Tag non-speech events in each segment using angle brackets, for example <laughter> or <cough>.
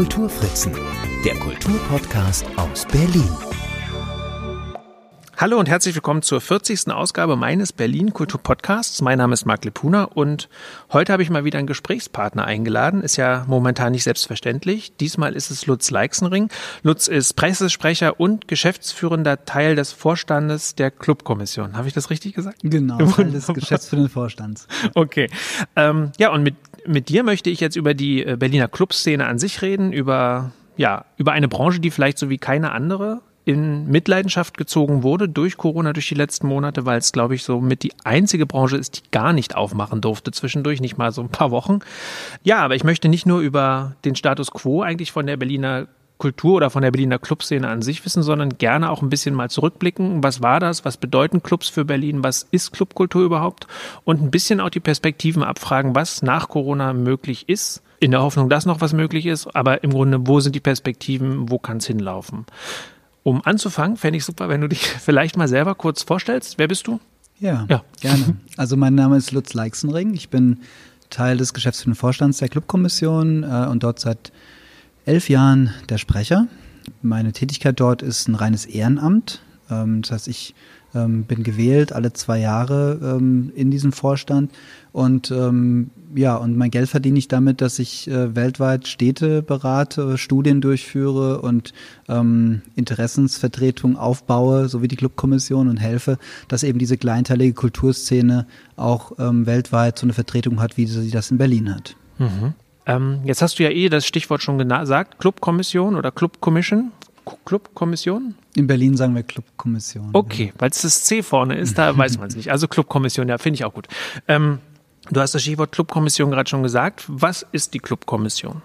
Kulturfritzen, der Kulturpodcast aus Berlin. Hallo und herzlich willkommen zur 40. Ausgabe meines Berlin Kultur Podcasts. Mein Name ist Marc Lepuna und heute habe ich mal wieder einen Gesprächspartner eingeladen. Ist ja momentan nicht selbstverständlich. Diesmal ist es Lutz Leixenring. Lutz ist Pressesprecher und geschäftsführender Teil des Vorstandes der Clubkommission. Habe ich das richtig gesagt? Genau, <laughs> Teil des geschäftsführenden Vorstands. Okay. Ähm, ja, und mit, mit dir möchte ich jetzt über die äh, Berliner Clubszene an sich reden, über ja, über eine Branche, die vielleicht so wie keine andere in Mitleidenschaft gezogen wurde durch Corona, durch die letzten Monate, weil es, glaube ich, so mit die einzige Branche ist, die gar nicht aufmachen durfte zwischendurch, nicht mal so ein paar Wochen. Ja, aber ich möchte nicht nur über den Status quo eigentlich von der Berliner Kultur oder von der Berliner Clubszene an sich wissen, sondern gerne auch ein bisschen mal zurückblicken. Was war das? Was bedeuten Clubs für Berlin? Was ist Clubkultur überhaupt? Und ein bisschen auch die Perspektiven abfragen, was nach Corona möglich ist. In der Hoffnung, dass noch was möglich ist. Aber im Grunde, wo sind die Perspektiven? Wo kann es hinlaufen? Um anzufangen, fände ich super, wenn du dich <laughs> vielleicht mal selber kurz vorstellst. Wer bist du? Ja, ja. gerne. Also mein Name ist Lutz Leixenring. Ich bin Teil des geschäftsführenden Vorstands der Clubkommission äh, und dort seit elf Jahren der Sprecher. Meine Tätigkeit dort ist ein reines Ehrenamt. Ähm, das heißt, ich ähm, bin gewählt alle zwei Jahre ähm, in diesem Vorstand und ja, und mein Geld verdiene ich damit, dass ich äh, weltweit Städte berate, Studien durchführe und Interessensvertretungen aufbaue, sowie die Clubkommission und helfe, dass eben diese kleinteilige Kulturszene auch weltweit so eine Vertretung hat, wie sie das in Berlin hat. Mhm. Ähm, jetzt hast du ja eh das Stichwort schon gesagt, Clubkommission oder Clubcommission. Clubkommission? In Berlin sagen wir Clubkommission. Okay, weil es das C vorne ist, da weiß man es nicht. Also Clubkommission, ja, finde ich auch gut. Ähm, Du hast das Stichwort Clubkommission gerade schon gesagt. Was ist die Clubkommission?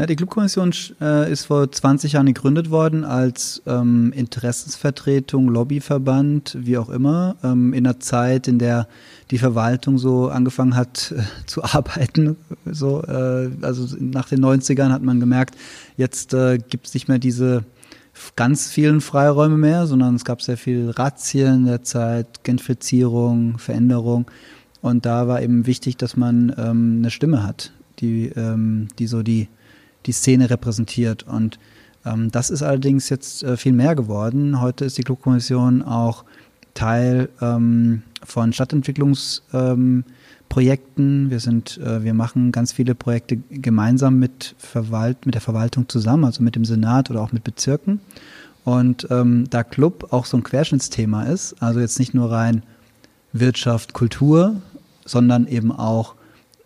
Ja, die Clubkommission äh, ist vor 20 Jahren gegründet worden als ähm, Interessensvertretung, Lobbyverband, wie auch immer, ähm, in einer Zeit, in der die Verwaltung so angefangen hat äh, zu <laughs> arbeiten. So, äh, also nach den 90ern hat man gemerkt, jetzt äh, gibt es nicht mehr diese ganz vielen Freiräume mehr, sondern es gab sehr viel Razzien in der Zeit, Gentrifizierung, Veränderung. Und da war eben wichtig, dass man ähm, eine Stimme hat, die, ähm, die so die, die Szene repräsentiert. Und ähm, das ist allerdings jetzt äh, viel mehr geworden. Heute ist die Clubkommission auch Teil ähm, von Stadtentwicklungsprojekten. Ähm, wir sind, äh, wir machen ganz viele Projekte gemeinsam mit, Verwalt, mit der Verwaltung zusammen, also mit dem Senat oder auch mit Bezirken. Und ähm, da Club auch so ein Querschnittsthema ist, also jetzt nicht nur rein Wirtschaft, Kultur, sondern eben auch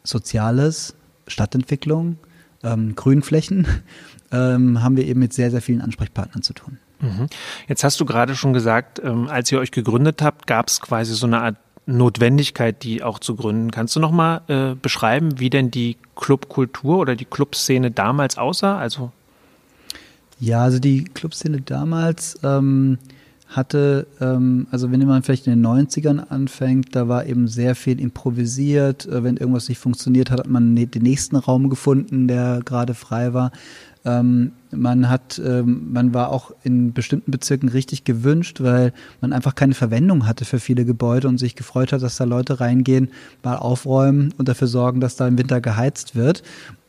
Soziales, Stadtentwicklung, ähm, Grünflächen, <laughs> ähm, haben wir eben mit sehr, sehr vielen Ansprechpartnern zu tun. Mhm. Jetzt hast du gerade schon gesagt, ähm, als ihr euch gegründet habt, gab es quasi so eine Art Notwendigkeit, die auch zu gründen. Kannst du noch mal äh, beschreiben, wie denn die Clubkultur oder die Clubszene damals aussah? Also ja, also die Clubszene damals ähm, hatte, ähm, also wenn man vielleicht in den 90ern anfängt, da war eben sehr viel improvisiert. Äh, wenn irgendwas nicht funktioniert hat, hat man den nächsten Raum gefunden, der gerade frei war. Ähm, man hat, ähm, man war auch in bestimmten Bezirken richtig gewünscht, weil man einfach keine Verwendung hatte für viele Gebäude und sich gefreut hat, dass da Leute reingehen, mal aufräumen und dafür sorgen, dass da im Winter geheizt wird.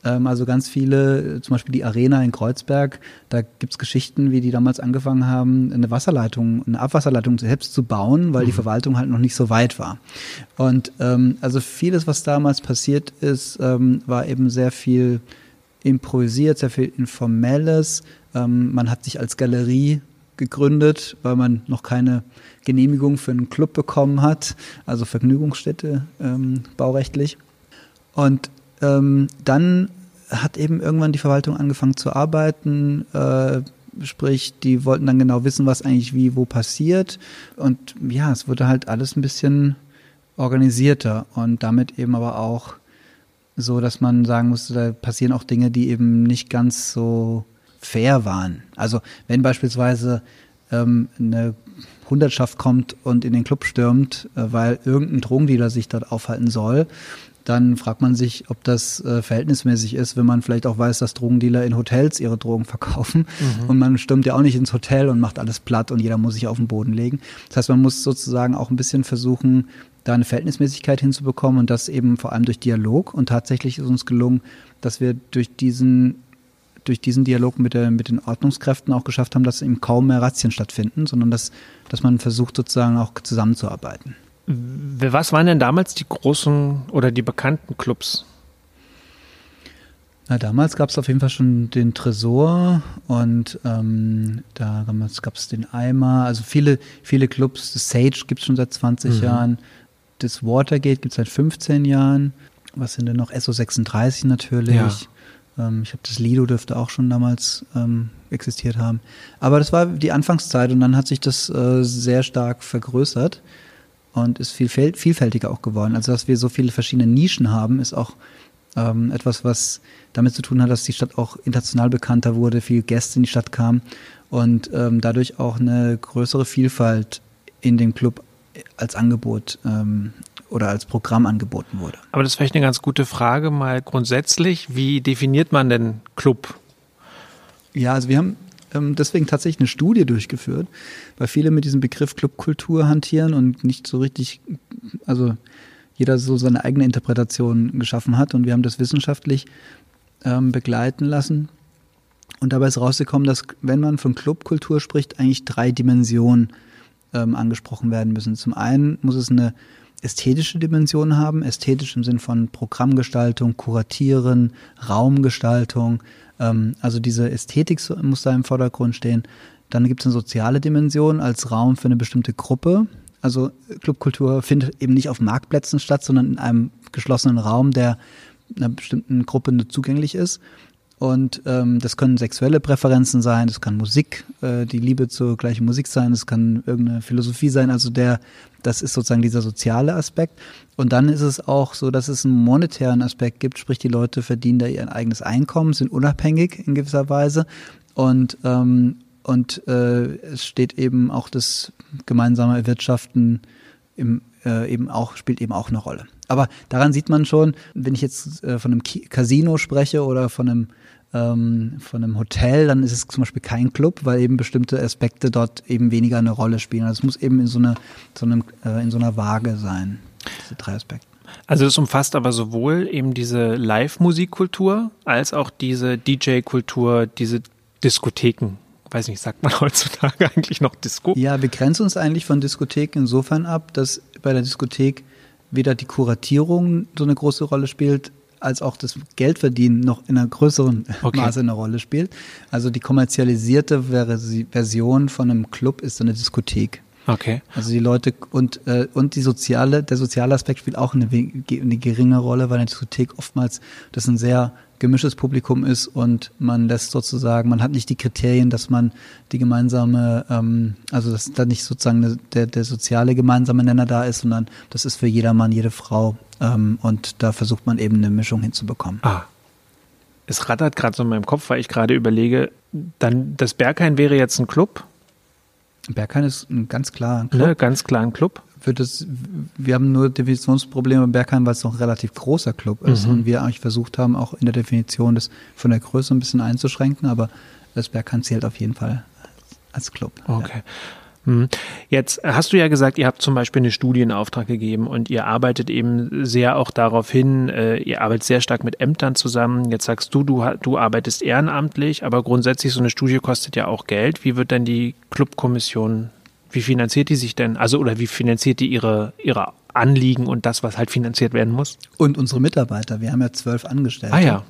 Also ganz viele, zum Beispiel die Arena in Kreuzberg, da gibt's Geschichten, wie die damals angefangen haben, eine Wasserleitung, eine Abwasserleitung selbst zu bauen, weil mhm. die Verwaltung halt noch nicht so weit war. Und ähm, also vieles, was damals passiert ist, ähm, war eben sehr viel improvisiert, sehr viel Informelles. Ähm, man hat sich als Galerie gegründet, weil man noch keine Genehmigung für einen Club bekommen hat, also Vergnügungsstätte ähm, baurechtlich. Und ähm, dann hat eben irgendwann die Verwaltung angefangen zu arbeiten, äh, sprich, die wollten dann genau wissen, was eigentlich wie wo passiert. Und ja, es wurde halt alles ein bisschen organisierter und damit eben aber auch so, dass man sagen musste, da passieren auch Dinge, die eben nicht ganz so fair waren. Also wenn beispielsweise ähm, eine Hundertschaft kommt und in den Club stürmt, äh, weil irgendein Drogendealer sich dort aufhalten soll, dann fragt man sich, ob das äh, verhältnismäßig ist, wenn man vielleicht auch weiß, dass Drogendealer in Hotels ihre Drogen verkaufen. Mhm. Und man stürmt ja auch nicht ins Hotel und macht alles platt und jeder muss sich auf den Boden legen. Das heißt, man muss sozusagen auch ein bisschen versuchen, da eine Verhältnismäßigkeit hinzubekommen und das eben vor allem durch Dialog. Und tatsächlich ist uns gelungen, dass wir durch diesen durch diesen Dialog mit, der, mit den Ordnungskräften auch geschafft haben, dass eben kaum mehr Razzien stattfinden, sondern dass, dass man versucht sozusagen auch zusammenzuarbeiten. Was waren denn damals die großen oder die bekannten Clubs? Na, damals gab es auf jeden Fall schon den Tresor und ähm, da gab es den Eimer, also viele, viele Clubs. Das Sage gibt es schon seit 20 mhm. Jahren. Das Watergate gibt es seit 15 Jahren. Was sind denn noch? SO36 natürlich. Ja. Ähm, ich habe das Lido dürfte auch schon damals ähm, existiert haben. Aber das war die Anfangszeit und dann hat sich das äh, sehr stark vergrößert und ist viel vielfältiger auch geworden. Also dass wir so viele verschiedene Nischen haben, ist auch ähm, etwas, was damit zu tun hat, dass die Stadt auch international bekannter wurde, viele Gäste in die Stadt kamen und ähm, dadurch auch eine größere Vielfalt in dem Club als Angebot ähm, oder als Programm angeboten wurde. Aber das ist vielleicht eine ganz gute Frage mal grundsätzlich. Wie definiert man denn Club? Ja, also wir haben ähm, deswegen tatsächlich eine Studie durchgeführt, weil viele mit diesem Begriff Clubkultur hantieren und nicht so richtig, also jeder so seine eigene Interpretation geschaffen hat und wir haben das wissenschaftlich ähm, begleiten lassen. Und dabei ist rausgekommen, dass wenn man von Clubkultur spricht, eigentlich drei Dimensionen ähm, angesprochen werden müssen. Zum einen muss es eine ästhetische Dimension haben, ästhetisch im Sinn von Programmgestaltung, Kuratieren, Raumgestaltung. Ähm, also diese Ästhetik muss da im Vordergrund stehen. Dann gibt es eine soziale Dimension als Raum für eine bestimmte Gruppe. Also Clubkultur findet eben nicht auf Marktplätzen statt, sondern in einem geschlossenen Raum, der einer bestimmten Gruppe nur zugänglich ist. Und ähm, das können sexuelle Präferenzen sein, das kann Musik, äh, die Liebe zur gleichen Musik sein, das kann irgendeine Philosophie sein. Also der, das ist sozusagen dieser soziale Aspekt. Und dann ist es auch so, dass es einen monetären Aspekt gibt, sprich die Leute verdienen da ihr eigenes Einkommen, sind unabhängig in gewisser Weise. Und, ähm, und äh, es steht eben auch das gemeinsame Erwirtschaften im, äh, eben auch, spielt eben auch eine Rolle. Aber daran sieht man schon, wenn ich jetzt äh, von einem Casino spreche oder von einem ähm, von einem Hotel, dann ist es zum Beispiel kein Club, weil eben bestimmte Aspekte dort eben weniger eine Rolle spielen. Also es muss eben in so, eine, so einem, äh, in so einer Waage sein, diese drei Aspekte. Also es umfasst aber sowohl eben diese Live-Musikkultur als auch diese DJ-Kultur, diese Diskotheken. Weiß nicht, sagt man <laughs> heutzutage eigentlich noch Disco? Ja, wir grenzen uns eigentlich von Diskotheken insofern ab, dass bei der Diskothek weder die Kuratierung so eine große Rolle spielt, als auch das Geldverdienen noch in einer größeren <laughs> okay. Maße eine Rolle spielt. Also die kommerzialisierte Version von einem Club ist eine Diskothek. Okay. Also die Leute und äh, und die soziale, der soziale Aspekt spielt auch eine, eine geringe Rolle, weil eine Diskothek oftmals das ein sehr gemischtes Publikum ist und man lässt sozusagen, man hat nicht die Kriterien, dass man die gemeinsame, ähm, also dass da nicht sozusagen der, der soziale gemeinsame Nenner da ist, sondern das ist für jedermann, jede Frau ähm, und da versucht man eben eine Mischung hinzubekommen. Ah. Es rattert gerade so in meinem Kopf, weil ich gerade überlege, dann das Berghain wäre jetzt ein Club. Berghain ist ein ganz klar ein Club. Ne, ganz klar ein Club wird es, wir haben nur Definitionsprobleme bei Bergheim, weil es noch ein relativ großer Club ist mhm. und wir eigentlich versucht haben, auch in der Definition das von der Größe ein bisschen einzuschränken, aber das Bergheim zählt auf jeden Fall als Club. Okay. Ja. Mhm. Jetzt hast du ja gesagt, ihr habt zum Beispiel eine Studie in Auftrag gegeben und ihr arbeitet eben sehr auch darauf hin, äh, ihr arbeitet sehr stark mit Ämtern zusammen. Jetzt sagst du, du, du arbeitest ehrenamtlich, aber grundsätzlich so eine Studie kostet ja auch Geld. Wie wird denn die Clubkommission wie finanziert die sich denn? Also, oder wie finanziert die ihre, ihre Anliegen und das, was halt finanziert werden muss? Und unsere Mitarbeiter. Wir haben ja zwölf Angestellte. Ah ja.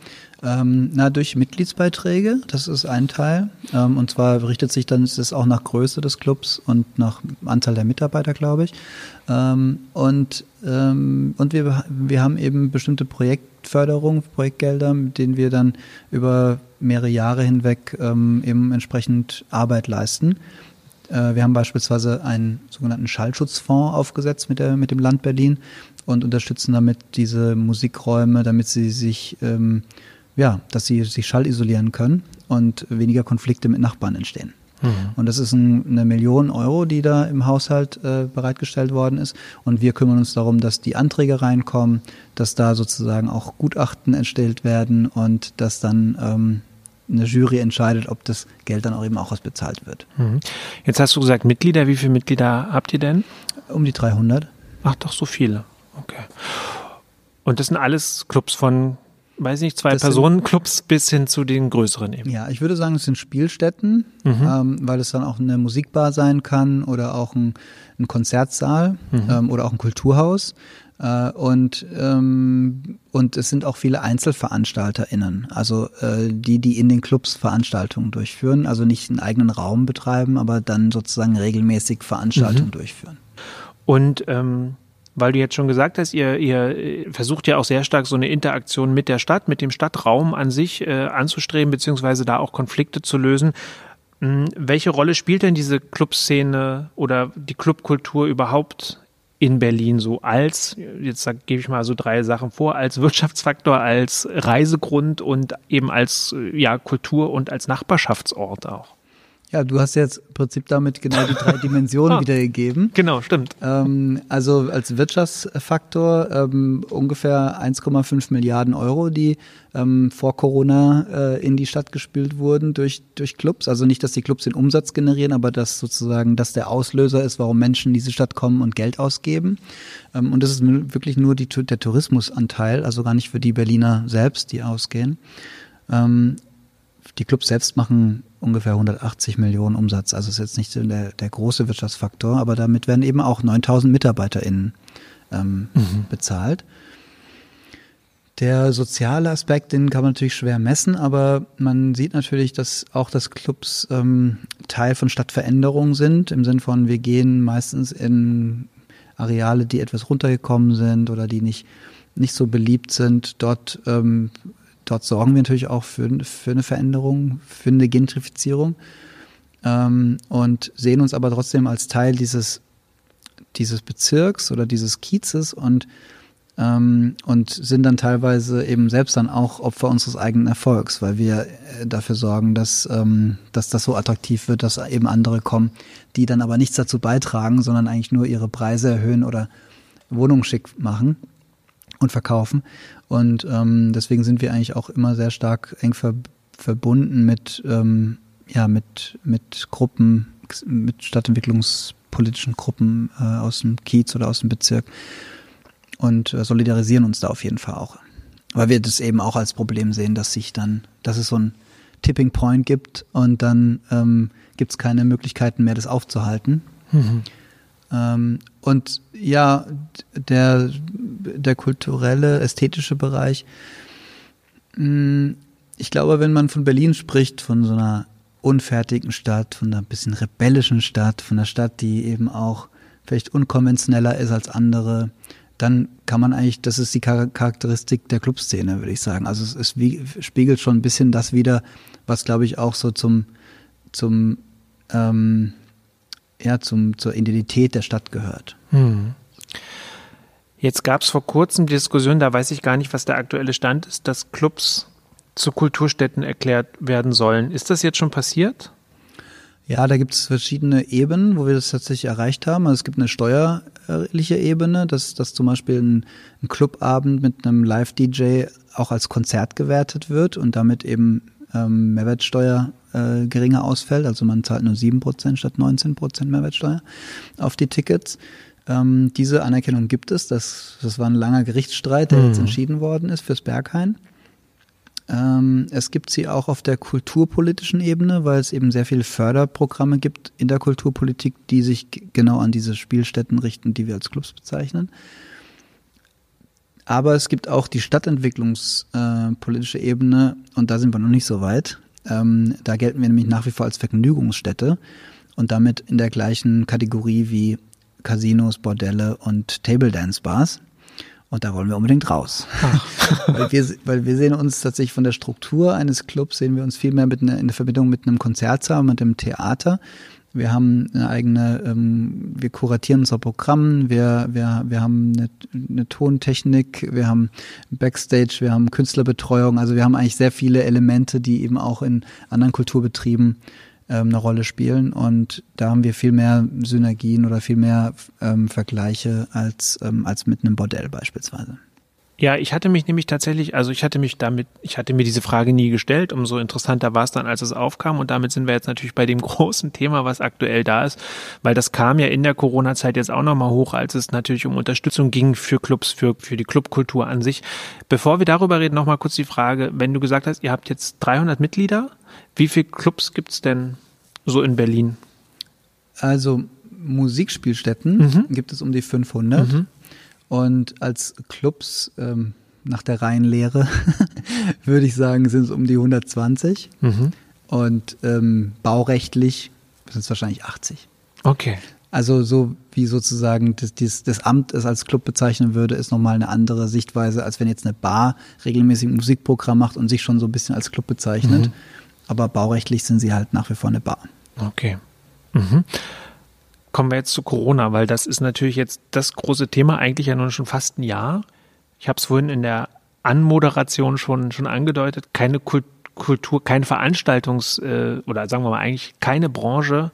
Ähm, na, durch Mitgliedsbeiträge, das ist ein Teil. Ähm, und zwar richtet sich dann, ist es auch nach Größe des Clubs und nach Anzahl der Mitarbeiter, glaube ich. Ähm, und ähm, und wir, wir haben eben bestimmte Projektförderung, Projektgelder, mit denen wir dann über mehrere Jahre hinweg ähm, eben entsprechend Arbeit leisten. Äh, wir haben beispielsweise einen sogenannten Schallschutzfonds aufgesetzt mit, der, mit dem Land Berlin und unterstützen damit diese Musikräume, damit sie sich, ähm, ja, dass sie sich schallisolieren können und weniger Konflikte mit Nachbarn entstehen. Mhm. Und das ist ein, eine Million Euro, die da im Haushalt äh, bereitgestellt worden ist. Und wir kümmern uns darum, dass die Anträge reinkommen, dass da sozusagen auch Gutachten entstellt werden und dass dann ähm, eine Jury entscheidet, ob das Geld dann auch eben auch ausbezahlt wird. Mhm. Jetzt hast du gesagt Mitglieder. Wie viele Mitglieder habt ihr denn? Um die 300. Ach, doch so viele. Okay. Und das sind alles Clubs von weiß nicht, zwei Das sind- Personenclubs bis hin zu den größeren eben. Ja, ich würde sagen, es sind Spielstätten, Mhm. ähm, weil es dann auch eine Musikbar sein kann oder auch ein, ein Konzertsaal Mhm. ähm, oder auch ein Kulturhaus. Äh, und, ähm, und es sind auch viele EinzelveranstalterInnen, also äh, die, die in den Clubs Veranstaltungen durchführen, also nicht einen eigenen Raum betreiben, aber dann sozusagen regelmäßig Veranstaltungen durchführen. Und ähm, weil du jetzt schon gesagt hast, ihr, ihr äh, versucht ja auch sehr stark so eine Interaktion mit der Stadt, mit dem Stadtraum an sich äh, anzustreben, beziehungsweise da auch Konflikte zu lösen. Hm, welche Rolle spielt denn diese Clubszene oder die Clubkultur überhaupt in Berlin so als, jetzt gebe ich mal so drei Sachen vor, als Wirtschaftsfaktor, als Reisegrund und eben als ja, Kultur und als Nachbarschaftsort auch? Ja, du hast jetzt im Prinzip damit genau die drei <laughs> Dimensionen Ah. wiedergegeben. Genau, stimmt. Ähm, also als Wirtschaftsfaktor ähm, ungefähr 1,5 Milliarden Euro, die ähm, vor Corona äh, in die Stadt gespült wurden durch, durch Clubs. Also nicht, dass die Clubs den Umsatz generieren, aber dass sozusagen das der Auslöser ist, warum Menschen in diese Stadt kommen und Geld ausgeben. Ähm, und das ist wirklich nur die, der Tourismusanteil, also gar nicht für die Berliner selbst, die ausgehen. Ähm, die Clubs selbst machen ungefähr 180 Millionen Umsatz. Also ist jetzt nicht der, der große Wirtschaftsfaktor, aber damit werden eben auch 9000 MitarbeiterInnen ähm, bezahlt. Der soziale Aspekt, den kann man natürlich schwer messen, aber man sieht natürlich, dass auch das Clubs ähm, Teil von Stadtveränderungen sind, im Sinn von, wir gehen meistens in Areale, die etwas runtergekommen sind oder die nicht, nicht so beliebt sind. Dort, ähm, dort sorgen wir natürlich auch für, für eine Veränderung, für eine Gentrifizierung ähm, und sehen uns aber trotzdem als Teil dieses, dieses Bezirks oder dieses Kiezes und ähm, und sind dann teilweise eben selbst dann auch Opfer unseres eigenen Erfolgs, weil wir äh, dafür sorgen, dass, ähm, dass das so attraktiv wird, dass eben andere kommen, die dann aber nichts dazu beitragen, sondern eigentlich nur ihre Preise erhöhen oder Wohnungen schick machen und verkaufen. Und ähm, deswegen sind wir eigentlich auch immer sehr stark eng ver verbunden mit, ähm, ja, mit, mit Gruppen, mit stadtentwicklungspolitischen Gruppen äh, aus dem Kiez oder aus dem Bezirk und äh, solidarisieren uns da auf jeden Fall auch. Weil wir das eben auch als Problem sehen, dass sich dann, dass es so ein Tipping Point gibt und dann ähm, gibt es keine Möglichkeiten mehr, das aufzuhalten. Ähm, und ja, der, der kulturelle, ästhetische Bereich, mh, ich glaube, wenn man von Berlin spricht, von so einer unfertigen Stadt, von einer bisschen rebellischen Stadt, von einer Stadt, die eben auch vielleicht unkonventioneller ist als andere, dann kann man eigentlich, das ist die Char- Charakteristik der Clubszene, würde ich sagen. Also es, es wie, spiegelt schon ein bisschen das wieder, was glaube ich auch so zum, zum, ähm, ja, zum, zur Identität der Stadt gehört. Hm. Jetzt gab es vor kurzem Diskussionen, da weiß ich gar nicht, was der aktuelle Stand ist, dass Clubs zu Kulturstätten erklärt werden sollen. Ist das jetzt schon passiert? Ja, da gibt es verschiedene Ebenen, wo wir das tatsächlich erreicht haben. Also es gibt eine steuerliche Ebene, dass, dass zum Beispiel ein, ein Clubabend mit einem Live-DJ auch als Konzert gewertet wird und damit eben ähm, Mehrwertsteuer äh, geringer ausfällt. Also man zahlt nur 7% statt 19% Mehrwertsteuer auf die Tickets. Ähm, diese Anerkennung gibt es. Das, das war ein langer Gerichtsstreit, der jetzt entschieden worden ist fürs Berghain. Ähm, es gibt sie auch auf der kulturpolitischen Ebene, weil es eben sehr viele Förderprogramme gibt in der Kulturpolitik, die sich genau an diese Spielstätten richten, die wir als Clubs bezeichnen. Aber es gibt auch die stadtentwicklungspolitische Ebene und da sind wir noch nicht so weit. Ähm, da gelten wir nämlich nach wie vor als Vergnügungsstätte und damit in der gleichen Kategorie wie Casinos, Bordelle und Table Dance Bars. Und da wollen wir unbedingt raus. <laughs> weil, wir, weil wir sehen uns tatsächlich von der Struktur eines Clubs, sehen wir uns viel mehr mit in der Verbindung mit einem Konzertsaal, mit einem Theater. Wir haben eine eigene, ähm, wir kuratieren unser Programm, wir, wir, wir haben eine, eine Tontechnik, wir haben Backstage, wir haben Künstlerbetreuung. Also wir haben eigentlich sehr viele Elemente, die eben auch in anderen Kulturbetrieben ähm, eine Rolle spielen. Und da haben wir viel mehr Synergien oder viel mehr ähm, Vergleiche als, ähm, als mit einem Bordell beispielsweise. Ja, ich hatte mich nämlich tatsächlich, also ich hatte mich damit, ich hatte mir diese Frage nie gestellt. Umso interessanter war es dann, als es aufkam. Und damit sind wir jetzt natürlich bei dem <laughs> großen Thema, was aktuell da ist, weil das kam ja in der Corona-Zeit jetzt auch nochmal hoch, als es natürlich um Unterstützung ging für Clubs, für, für die Clubkultur an sich. Bevor wir darüber reden, nochmal kurz die Frage, wenn du gesagt hast, ihr habt jetzt 300 Mitglieder, wie viele Clubs gibt's denn so in Berlin? Also Musikspielstätten mhm. gibt es um die 500. Mhm. Und als Clubs ähm, nach der Reihenlehre <laughs> würde ich sagen, sind es um die 120. Mhm. Und ähm, baurechtlich sind es wahrscheinlich 80. Okay. Also so wie sozusagen das, das, das Amt es als Club bezeichnen würde, ist nochmal eine andere Sichtweise, als wenn jetzt eine Bar regelmäßig ein Musikprogramm macht und sich schon so ein bisschen als Club bezeichnet. Mhm. Aber baurechtlich sind sie halt nach wie vor eine Bar. Okay. Mhm kommen wir jetzt zu Corona, weil das ist natürlich jetzt das große Thema, eigentlich ja nun schon fast ein Jahr. Ich habe es vorhin in der Anmoderation schon, schon angedeutet, keine Kultur Kultur, keine Veranstaltungs- äh, oder sagen wir mal eigentlich keine Branche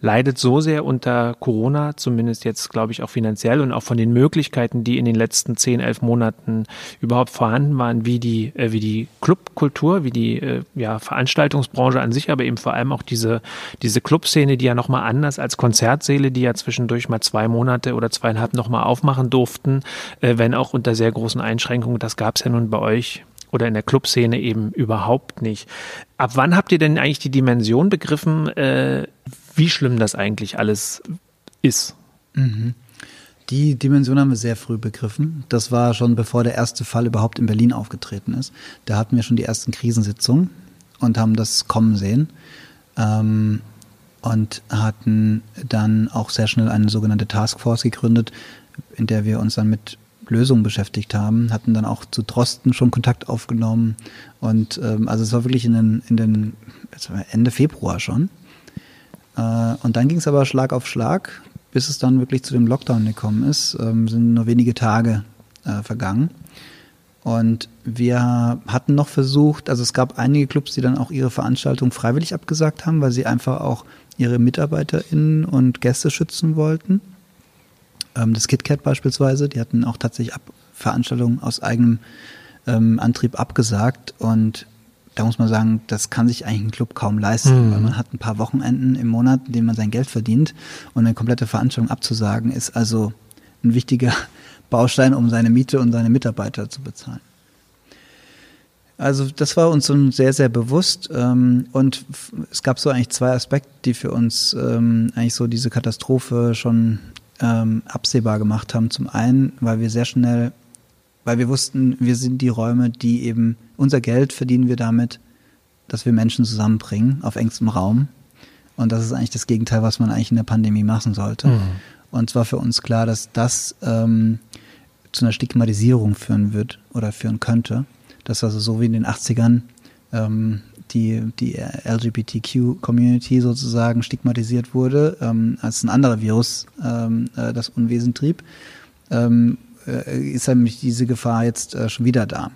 leidet so sehr unter Corona, zumindest jetzt glaube ich auch finanziell und auch von den Möglichkeiten, die in den letzten zehn, elf Monaten überhaupt vorhanden waren, wie die, äh, wie die Clubkultur, wie die äh, ja, Veranstaltungsbranche an sich, aber eben vor allem auch diese, diese Clubszene, die ja nochmal anders als Konzertsäle, die ja zwischendurch mal zwei Monate oder zweieinhalb nochmal aufmachen durften, äh, wenn auch unter sehr großen Einschränkungen. Das gab es ja nun bei euch oder in der Clubszene eben überhaupt nicht. Ab wann habt ihr denn eigentlich die Dimension begriffen, äh, wie schlimm das eigentlich alles ist? Mhm. Die Dimension haben wir sehr früh begriffen. Das war schon bevor der erste Fall überhaupt in Berlin aufgetreten ist. Da hatten wir schon die ersten Krisensitzungen und haben das kommen sehen. Ähm, und hatten dann auch sehr schnell eine sogenannte Taskforce gegründet, in der wir uns dann mit Lösungen beschäftigt haben, hatten dann auch zu Drosten schon Kontakt aufgenommen. Und ähm, also es war wirklich in den, in den Ende Februar schon. Äh, und dann ging es aber Schlag auf Schlag, bis es dann wirklich zu dem Lockdown gekommen ist, ähm, sind nur wenige Tage äh, vergangen. Und wir hatten noch versucht, also es gab einige Clubs, die dann auch ihre Veranstaltung freiwillig abgesagt haben, weil sie einfach auch ihre MitarbeiterInnen und Gäste schützen wollten. Ähm, das KitKat beispielsweise, die hatten auch tatsächlich Ab Veranstaltungen aus eigenem ähm, Antrieb abgesagt und da muss man sagen, das kann sich eigentlich ein Club kaum leisten, mhm. weil man hat ein paar Wochenenden im Monat, in denen man sein Geld verdient und eine komplette Veranstaltung abzusagen, ist also ein wichtiger <laughs> Baustein, um seine Miete und seine Mitarbeiter zu bezahlen. Also das war uns so sehr, sehr bewusst ähm, und es gab so eigentlich zwei Aspekte, die für uns ähm, eigentlich so diese Katastrophe schon ähm, absehbar gemacht haben. Zum einen, weil wir sehr schnell, weil wir wussten, wir sind die Räume, die eben unser Geld verdienen wir damit, dass wir Menschen zusammenbringen auf engstem Raum. Und das ist eigentlich das Gegenteil, was man eigentlich in der Pandemie machen sollte. Mhm. Und zwar für uns klar, dass das ähm, zu einer Stigmatisierung führen wird oder führen könnte. Dass also so wie in den 80ern ähm, die, die LGBTQ-Community sozusagen stigmatisiert wurde, ähm, als ein anderer Virus ähm, äh, das Unwesen trieb, ähm, äh, ist nämlich diese Gefahr jetzt äh, schon wieder da.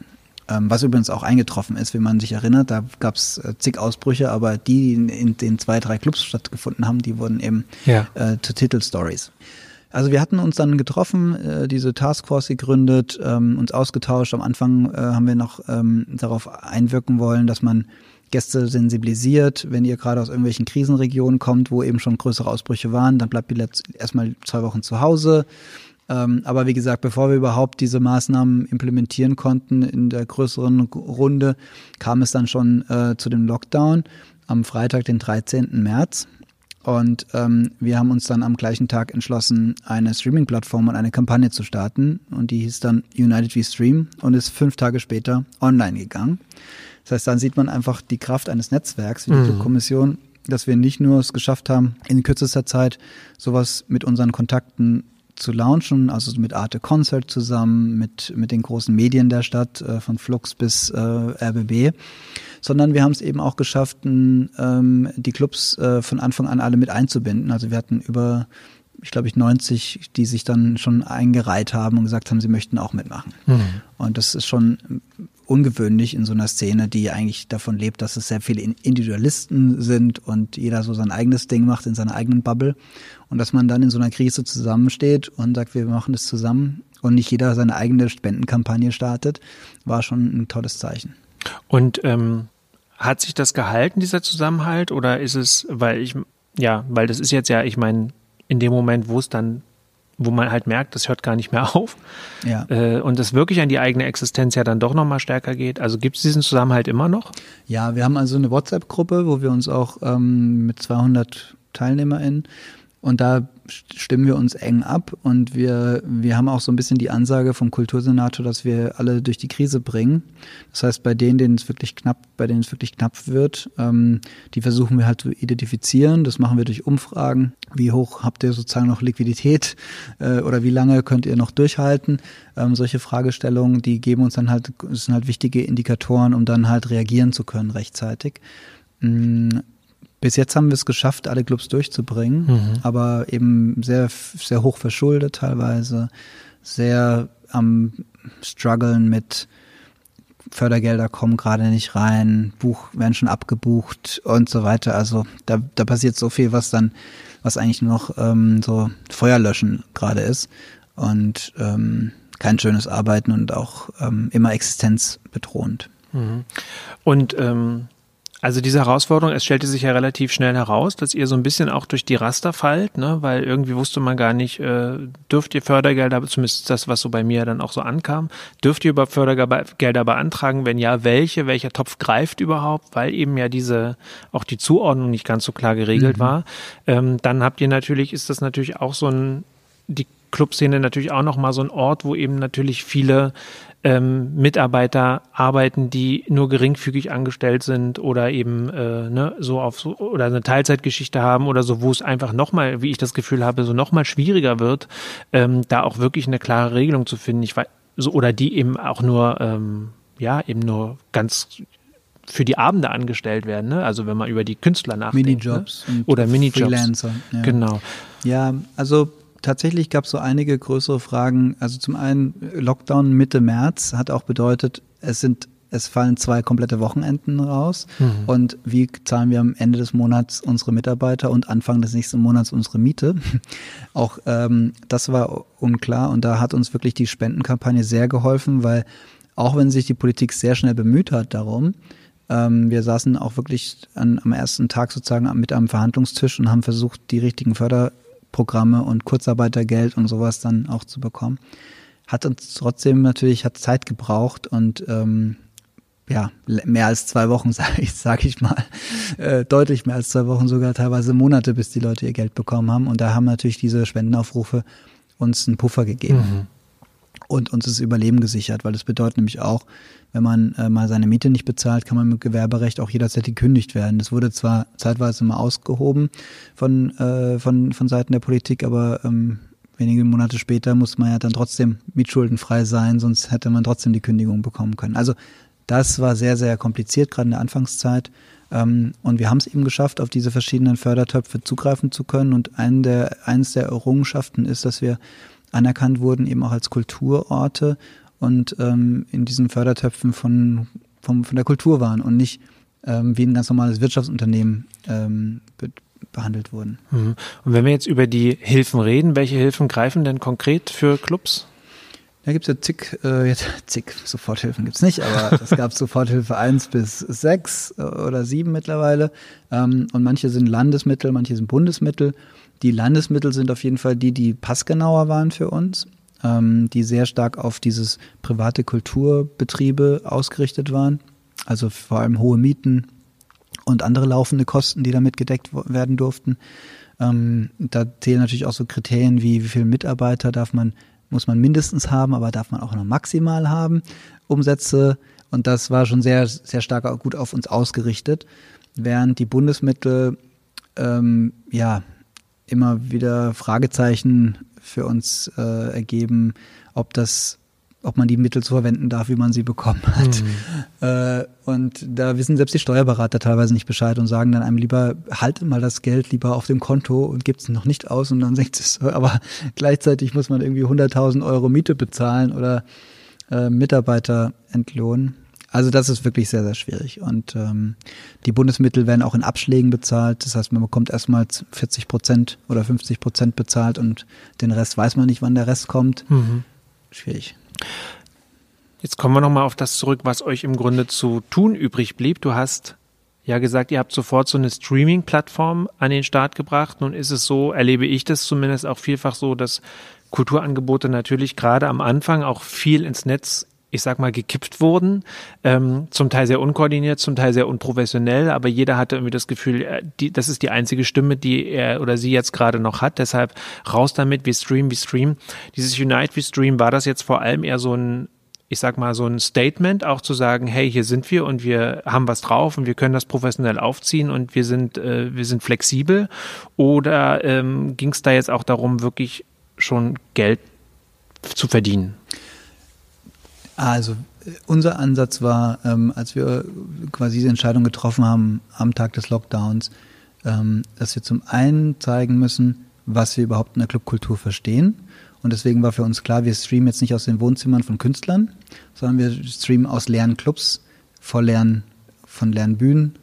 Ähm, was übrigens auch eingetroffen ist, wenn man sich erinnert, da gab es äh, zig Ausbrüche, aber die, die in, in, den zwei, drei Clubs stattgefunden haben, die wurden eben ja. äh, zu Titelstories. Also wir hatten uns dann getroffen, diese Taskforce gegründet, ähm, uns ausgetauscht. Am Anfang haben wir noch ähm, darauf einwirken wollen, dass man Gäste sensibilisiert. Wenn ihr gerade aus irgendwelchen Krisenregionen kommt, wo eben schon größere Ausbrüche waren, dann bleibt ihr erstmal zwei Wochen zu Hause. Ähm, aber wie gesagt, bevor wir überhaupt diese Maßnahmen implementieren konnten in der größeren Runde, kam es dann schon äh, zu dem Lockdown am Freitag, den 13. März. Und ähm, wir haben uns dann am gleichen Tag entschlossen, eine Streaming-Plattform und eine Kampagne zu starten. Und die hieß dann United We Stream und ist fünf Tage später online gegangen. Das heißt, dann sieht man einfach die Kraft eines Netzwerks wie die mhm. Kommission, dass wir nicht nur es geschafft haben, in kürzester Zeit sowas mit unseren Kontakten zu launchen, also mit Arte Concert zusammen, mit, mit den großen Medien der Stadt, äh, von Flux bis äh, RBB, sondern wir haben es eben auch geschafft, ähm, die Clubs äh, von Anfang an alle mit einzubinden. Also wir hatten über ich glaube ich 90, die sich dann schon eingereiht haben und gesagt haben, sie möchten auch mitmachen. Mhm. Und das ist schon ungewöhnlich in so einer Szene, die eigentlich davon lebt, dass es sehr viele Individualisten sind und jeder so sein eigenes Ding macht in seiner eigenen Bubble. Und dass man dann in so einer Krise zusammensteht und sagt, wir machen das zusammen und nicht jeder seine eigene Spendenkampagne startet, war schon ein tolles Zeichen. Und ähm, hat sich das gehalten, dieser Zusammenhalt, oder ist es, weil ich, ja, weil das ist jetzt ja, ich meine, in dem Moment, wo es dann wo man halt merkt, das hört gar nicht mehr <laughs> auf. Ja. Äh, und das wirklich an die eigene Existenz ja dann doch nochmal stärker geht. Also gibt es diesen Zusammenhalt immer noch? Ja, wir haben also eine WhatsApp-Gruppe, wo wir uns auch ähm, mit 200 TeilnehmerInnen und da stimmen wir uns eng ab und wir, wir haben auch so ein bisschen die Ansage vom Kultursenator, dass wir alle durch die Krise bringen. Das heißt, bei denen, denen es wirklich knapp, bei denen es wirklich knapp wird, ähm, die versuchen wir halt zu identifizieren. Das machen wir durch Umfragen. Wie hoch habt ihr sozusagen noch Liquidität äh, oder wie lange könnt ihr noch durchhalten? Ähm, solche Fragestellungen, die geben uns dann halt, das sind halt wichtige Indikatoren, um dann halt reagieren zu können rechtzeitig. Mm, bis jetzt haben wir es geschafft, alle Clubs durchzubringen, mhm. aber eben sehr, sehr hoch verschuldet teilweise, sehr am struggeln mit Fördergelder kommen gerade nicht rein, Buch werden schon abgebucht und so weiter. Also da, da passiert so viel, was dann, was eigentlich nur noch ähm, so Feuerlöschen gerade ist und ähm, kein schönes Arbeiten und auch ähm, immer existenzbedrohend. Mhm. Und ähm, also diese Herausforderung, es stellte sich ja relativ schnell heraus, dass ihr so ein bisschen auch durch die Raster fallt, ne? weil irgendwie wusste man gar nicht, äh, dürft ihr Fördergelder, zumindest das, was so bei mir dann auch so ankam, dürft ihr über Fördergelder beantragen? Wenn ja, welche? Welcher Topf greift überhaupt? Weil eben ja diese, auch die Zuordnung nicht ganz so klar geregelt mhm. war. Ähm, dann habt ihr natürlich, ist das natürlich auch so ein, die Clubszene natürlich auch nochmal so ein Ort, wo eben natürlich viele ähm, Mitarbeiter arbeiten, die nur geringfügig angestellt sind oder eben äh, ne, so auf so, oder eine Teilzeitgeschichte haben oder so, wo es einfach nochmal, wie ich das Gefühl habe, so nochmal schwieriger wird, ähm, da auch wirklich eine klare Regelung zu finden. Ich weiß, so, oder die eben auch nur, ähm, ja, eben nur ganz für die Abende angestellt werden, ne? Also wenn man über die Künstler nachdenkt. Minijobs ne? oder Minijobs. Freelancer. Ja. Genau. Ja, also tatsächlich gab es so einige größere Fragen. Also zum einen Lockdown Mitte März hat auch bedeutet, es sind es fallen zwei komplette Wochenenden raus. Mhm. Und wie zahlen wir am Ende des Monats unsere Mitarbeiter und Anfang des nächsten Monats unsere Miete? <laughs> Auch ähm, das war unklar und da hat uns wirklich die Spendenkampagne sehr geholfen, weil auch wenn sich die Politik sehr schnell bemüht hat darum, ähm, wir saßen auch wirklich an, am ersten Tag sozusagen mit am Verhandlungstisch und haben versucht, die richtigen Förder Programme und Kurzarbeitergeld und sowas dann auch zu bekommen. Hat uns trotzdem natürlich, hat Zeit gebraucht und ähm, ja, mehr als zwei Wochen, <laughs> sage ich, sag ich mal, äh, deutlich mehr als zwei Wochen, sogar teilweise Monate, bis die Leute ihr Geld bekommen haben. Und da haben natürlich diese Spendenaufrufe uns einen Puffer gegeben. Mhm und uns das Überleben gesichert, weil das bedeutet nämlich auch, wenn man äh, mal seine Miete nicht bezahlt, kann man mit Gewerberecht auch jederzeit gekündigt werden. Das wurde zwar zeitweise mal ausgehoben von, äh, von, von Seiten der Politik, aber ähm, wenige Monate später muss man ja dann trotzdem mietschuldenfrei sein, sonst hätte man trotzdem die Kündigung bekommen können. Also das war sehr, sehr kompliziert, gerade in der Anfangszeit. Ähm, und wir haben es eben geschafft, auf diese verschiedenen Fördertöpfe zugreifen zu können. Und ein der, eines der Errungenschaften ist, dass wir anerkannt wurden, eben auch als Kulturorte und ähm, in diesen Fördertöpfen von, von, von der Kultur waren und nicht ähm, wie ein ganz normales Wirtschaftsunternehmen ähm, be behandelt wurden. Mhm. Und wenn wir jetzt über die Hilfen reden, welche Hilfen greifen denn konkret für Clubs? Da gibt es ja zig, äh, jetzt, <laughs> zig Soforthilfen gibt es nicht, aber <laughs> es gab Soforthilfe 1 bis 6 äh, oder 7 mittlerweile. Ähm, und manche sind Landesmittel, manche sind Bundesmittel. Die Landesmittel sind auf jeden Fall die, die passgenauer waren für uns, ähm, die sehr stark auf dieses private Kulturbetriebe ausgerichtet waren. Also vor allem hohe Mieten und andere laufende Kosten, die damit gedeckt werden durften. Ähm, da zählen natürlich auch so Kriterien wie, wie viele Mitarbeiter darf man, muss man mindestens haben, aber darf man auch noch maximal haben, Umsätze. Und das war schon sehr, sehr stark gut auf uns ausgerichtet. Während die Bundesmittel, ähm, ja, immer wieder Fragezeichen für uns äh, ergeben, ob das ob man die Mittel so verwenden darf, wie man sie bekommen hat. Mhm. <laughs> Äh, und da wissen selbst die Steuerberater teilweise nicht Bescheid und sagen dann einem lieber, halte mal das Geld lieber auf dem Konto und gibt es noch nicht aus und dann <laughs> senkt es, aber gleichzeitig muss man irgendwie 100.000 Euro Miete bezahlen oder äh, Mitarbeiter entlohnen. Also das ist wirklich sehr, sehr schwierig. Und ähm, die Bundesmittel werden auch in Abschlägen bezahlt. Das heißt, man bekommt erstmal 40 Prozent oder 50 Prozent bezahlt und den Rest weiß man nicht, wann der Rest kommt. Mhm. Schwierig. Jetzt kommen wir nochmal auf das zurück, was euch im Grunde zu tun übrig blieb. Du hast ja gesagt, ihr habt sofort so eine Streaming-Plattform an den Start gebracht. Nun ist es so, erlebe ich das zumindest auch vielfach so, dass Kulturangebote natürlich gerade am Anfang auch viel ins Netz ich sag mal, gekippt wurden. Ähm, zum Teil sehr unkoordiniert, zum Teil sehr unprofessionell, aber jeder hatte irgendwie das Gefühl, äh, die, das ist die einzige Stimme, die er oder sie jetzt gerade noch hat. Deshalb raus damit, wir streamen, wir streamen. Dieses Unite, wir stream war das jetzt vor allem eher so ein ich sag mal, so ein Statement, auch zu sagen, hey, hier sind wir und wir haben was drauf und wir können das professionell aufziehen und wir sind, äh, wir sind flexibel? Oder ähm, ging es da jetzt auch darum, wirklich schon Geld zu verdienen? Also unser Ansatz war, ähm, als wir quasi diese Entscheidung getroffen haben am Tag des Lockdowns, ähm, dass wir zum einen zeigen müssen, was wir überhaupt in der Clubkultur verstehen. Und deswegen war für uns klar, wir streamen jetzt nicht aus den Wohnzimmern von Künstlern, sondern wir streamen aus leeren Clubs, vor leeren, von leeren Bühnen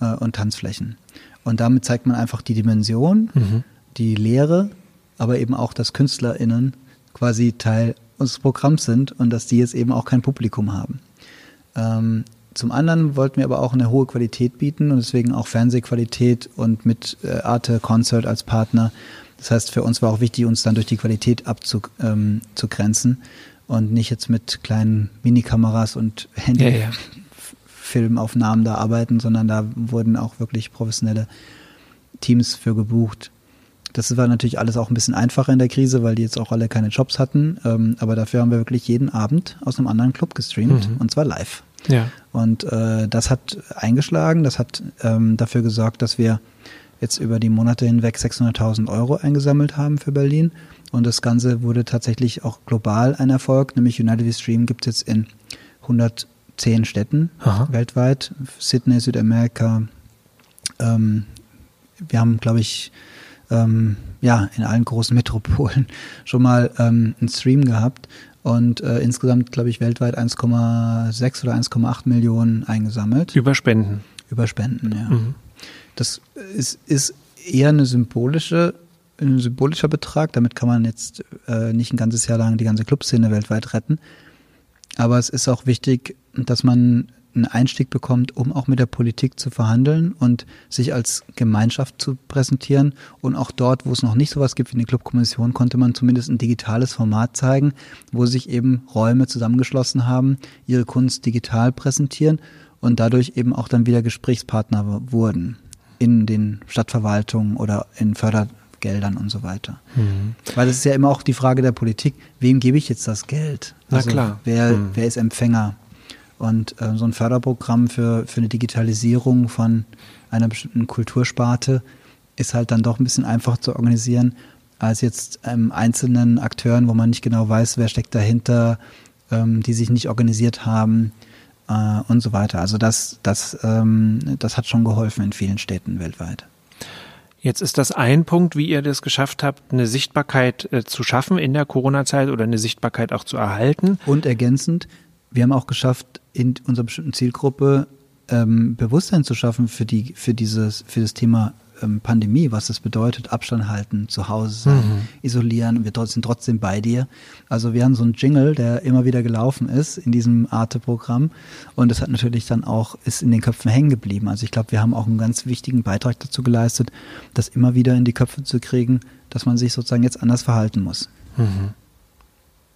äh, und Tanzflächen. Und damit zeigt man einfach die Dimension, mhm. die Lehre, aber eben auch, dass KünstlerInnen quasi Teil unseres Programms sind und dass die jetzt eben auch kein Publikum haben. Ähm, zum anderen wollten wir aber auch eine hohe Qualität bieten und deswegen auch Fernsehqualität und mit äh, Arte Concert als Partner. Das heißt, für uns war auch wichtig, uns dann durch die Qualität abzugrenzen ähm, und nicht jetzt mit kleinen Minikameras und <laughs> Handyfilmaufnahmen ja, ja. da arbeiten, sondern da wurden auch wirklich professionelle Teams für gebucht. Das war natürlich alles auch ein bisschen einfacher in der Krise, weil die jetzt auch alle keine Jobs hatten. Ähm, aber dafür haben wir wirklich jeden Abend aus einem anderen Club gestreamt mhm. und zwar live. Ja. Und äh, das hat eingeschlagen, das hat ähm, dafür gesorgt, dass wir jetzt über die Monate hinweg 600.000 Euro eingesammelt haben für Berlin. Und das Ganze wurde tatsächlich auch global ein Erfolg, nämlich United We Stream gibt es jetzt in 110 Städten Aha. weltweit, Sydney, Südamerika. Ähm, wir haben, glaube ich, ähm, ja, in allen großen Metropolen <laughs> schon mal ähm, einen Stream gehabt und äh, insgesamt, glaube ich, weltweit 1,6 oder 1,8 Millionen eingesammelt. Über Spenden. Über Spenden, ja. Mhm. Das ist, ist eher eine symbolische, ein symbolischer Betrag. Damit kann man jetzt äh, nicht ein ganzes Jahr lang die ganze Clubszene weltweit retten. Aber es ist auch wichtig, dass man einen Einstieg bekommt, um auch mit der Politik zu verhandeln und sich als Gemeinschaft zu präsentieren. Und auch dort, wo es noch nicht so was gibt wie eine Clubkommission, konnte man zumindest ein digitales Format zeigen, wo sich eben Räume zusammengeschlossen haben, ihre Kunst digital präsentieren und dadurch eben auch dann wieder Gesprächspartner wurden in den Stadtverwaltungen oder in Fördergeldern und so weiter. Mhm. Weil es ist ja immer auch die Frage der Politik, wem gebe ich jetzt das Geld? Also Na klar. Wer, mhm. wer ist Empfänger? Und äh, so ein Förderprogramm für, für eine Digitalisierung von einer bestimmten Kultursparte ist halt dann doch ein bisschen einfacher zu organisieren als jetzt ähm, einzelnen Akteuren, wo man nicht genau weiß, wer steckt dahinter, ähm, die sich nicht organisiert haben äh, und so weiter. Also das, das, ähm, das hat schon geholfen in vielen Städten weltweit. Jetzt ist das ein Punkt, wie ihr das geschafft habt, eine Sichtbarkeit äh, zu schaffen in der Corona-Zeit oder eine Sichtbarkeit auch zu erhalten. Und ergänzend, wir haben auch geschafft, in unserer bestimmten Zielgruppe ähm, Bewusstsein zu schaffen für die, für dieses, für das Thema ähm, Pandemie, was es bedeutet, Abstand halten, zu Hause sein, mhm. isolieren, wir sind trotzdem bei dir. Also wir haben so einen Jingle, der immer wieder gelaufen ist in diesem Arte-Programm und das hat natürlich dann auch, ist in den Köpfen hängen geblieben. Also ich glaube, wir haben auch einen ganz wichtigen Beitrag dazu geleistet, das immer wieder in die Köpfe zu kriegen, dass man sich sozusagen jetzt anders verhalten muss. Mhm.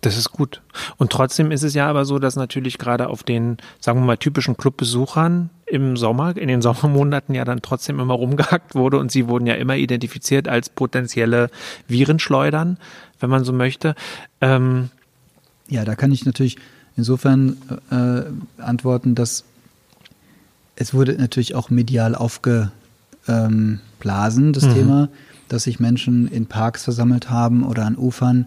Das ist gut. Und trotzdem ist es ja aber so, dass natürlich gerade auf den, sagen wir mal, typischen Clubbesuchern im Sommer, in den <laughs> Sommermonaten ja dann trotzdem immer rumgehackt wurde und sie wurden ja immer identifiziert als potenzielle Virenschleudern, wenn man so möchte. Ähm ja, da kann ich natürlich insofern äh, antworten, dass es wurde natürlich auch medial aufgeblasen, das mhm. Thema, dass sich Menschen in Parks versammelt haben oder an Ufern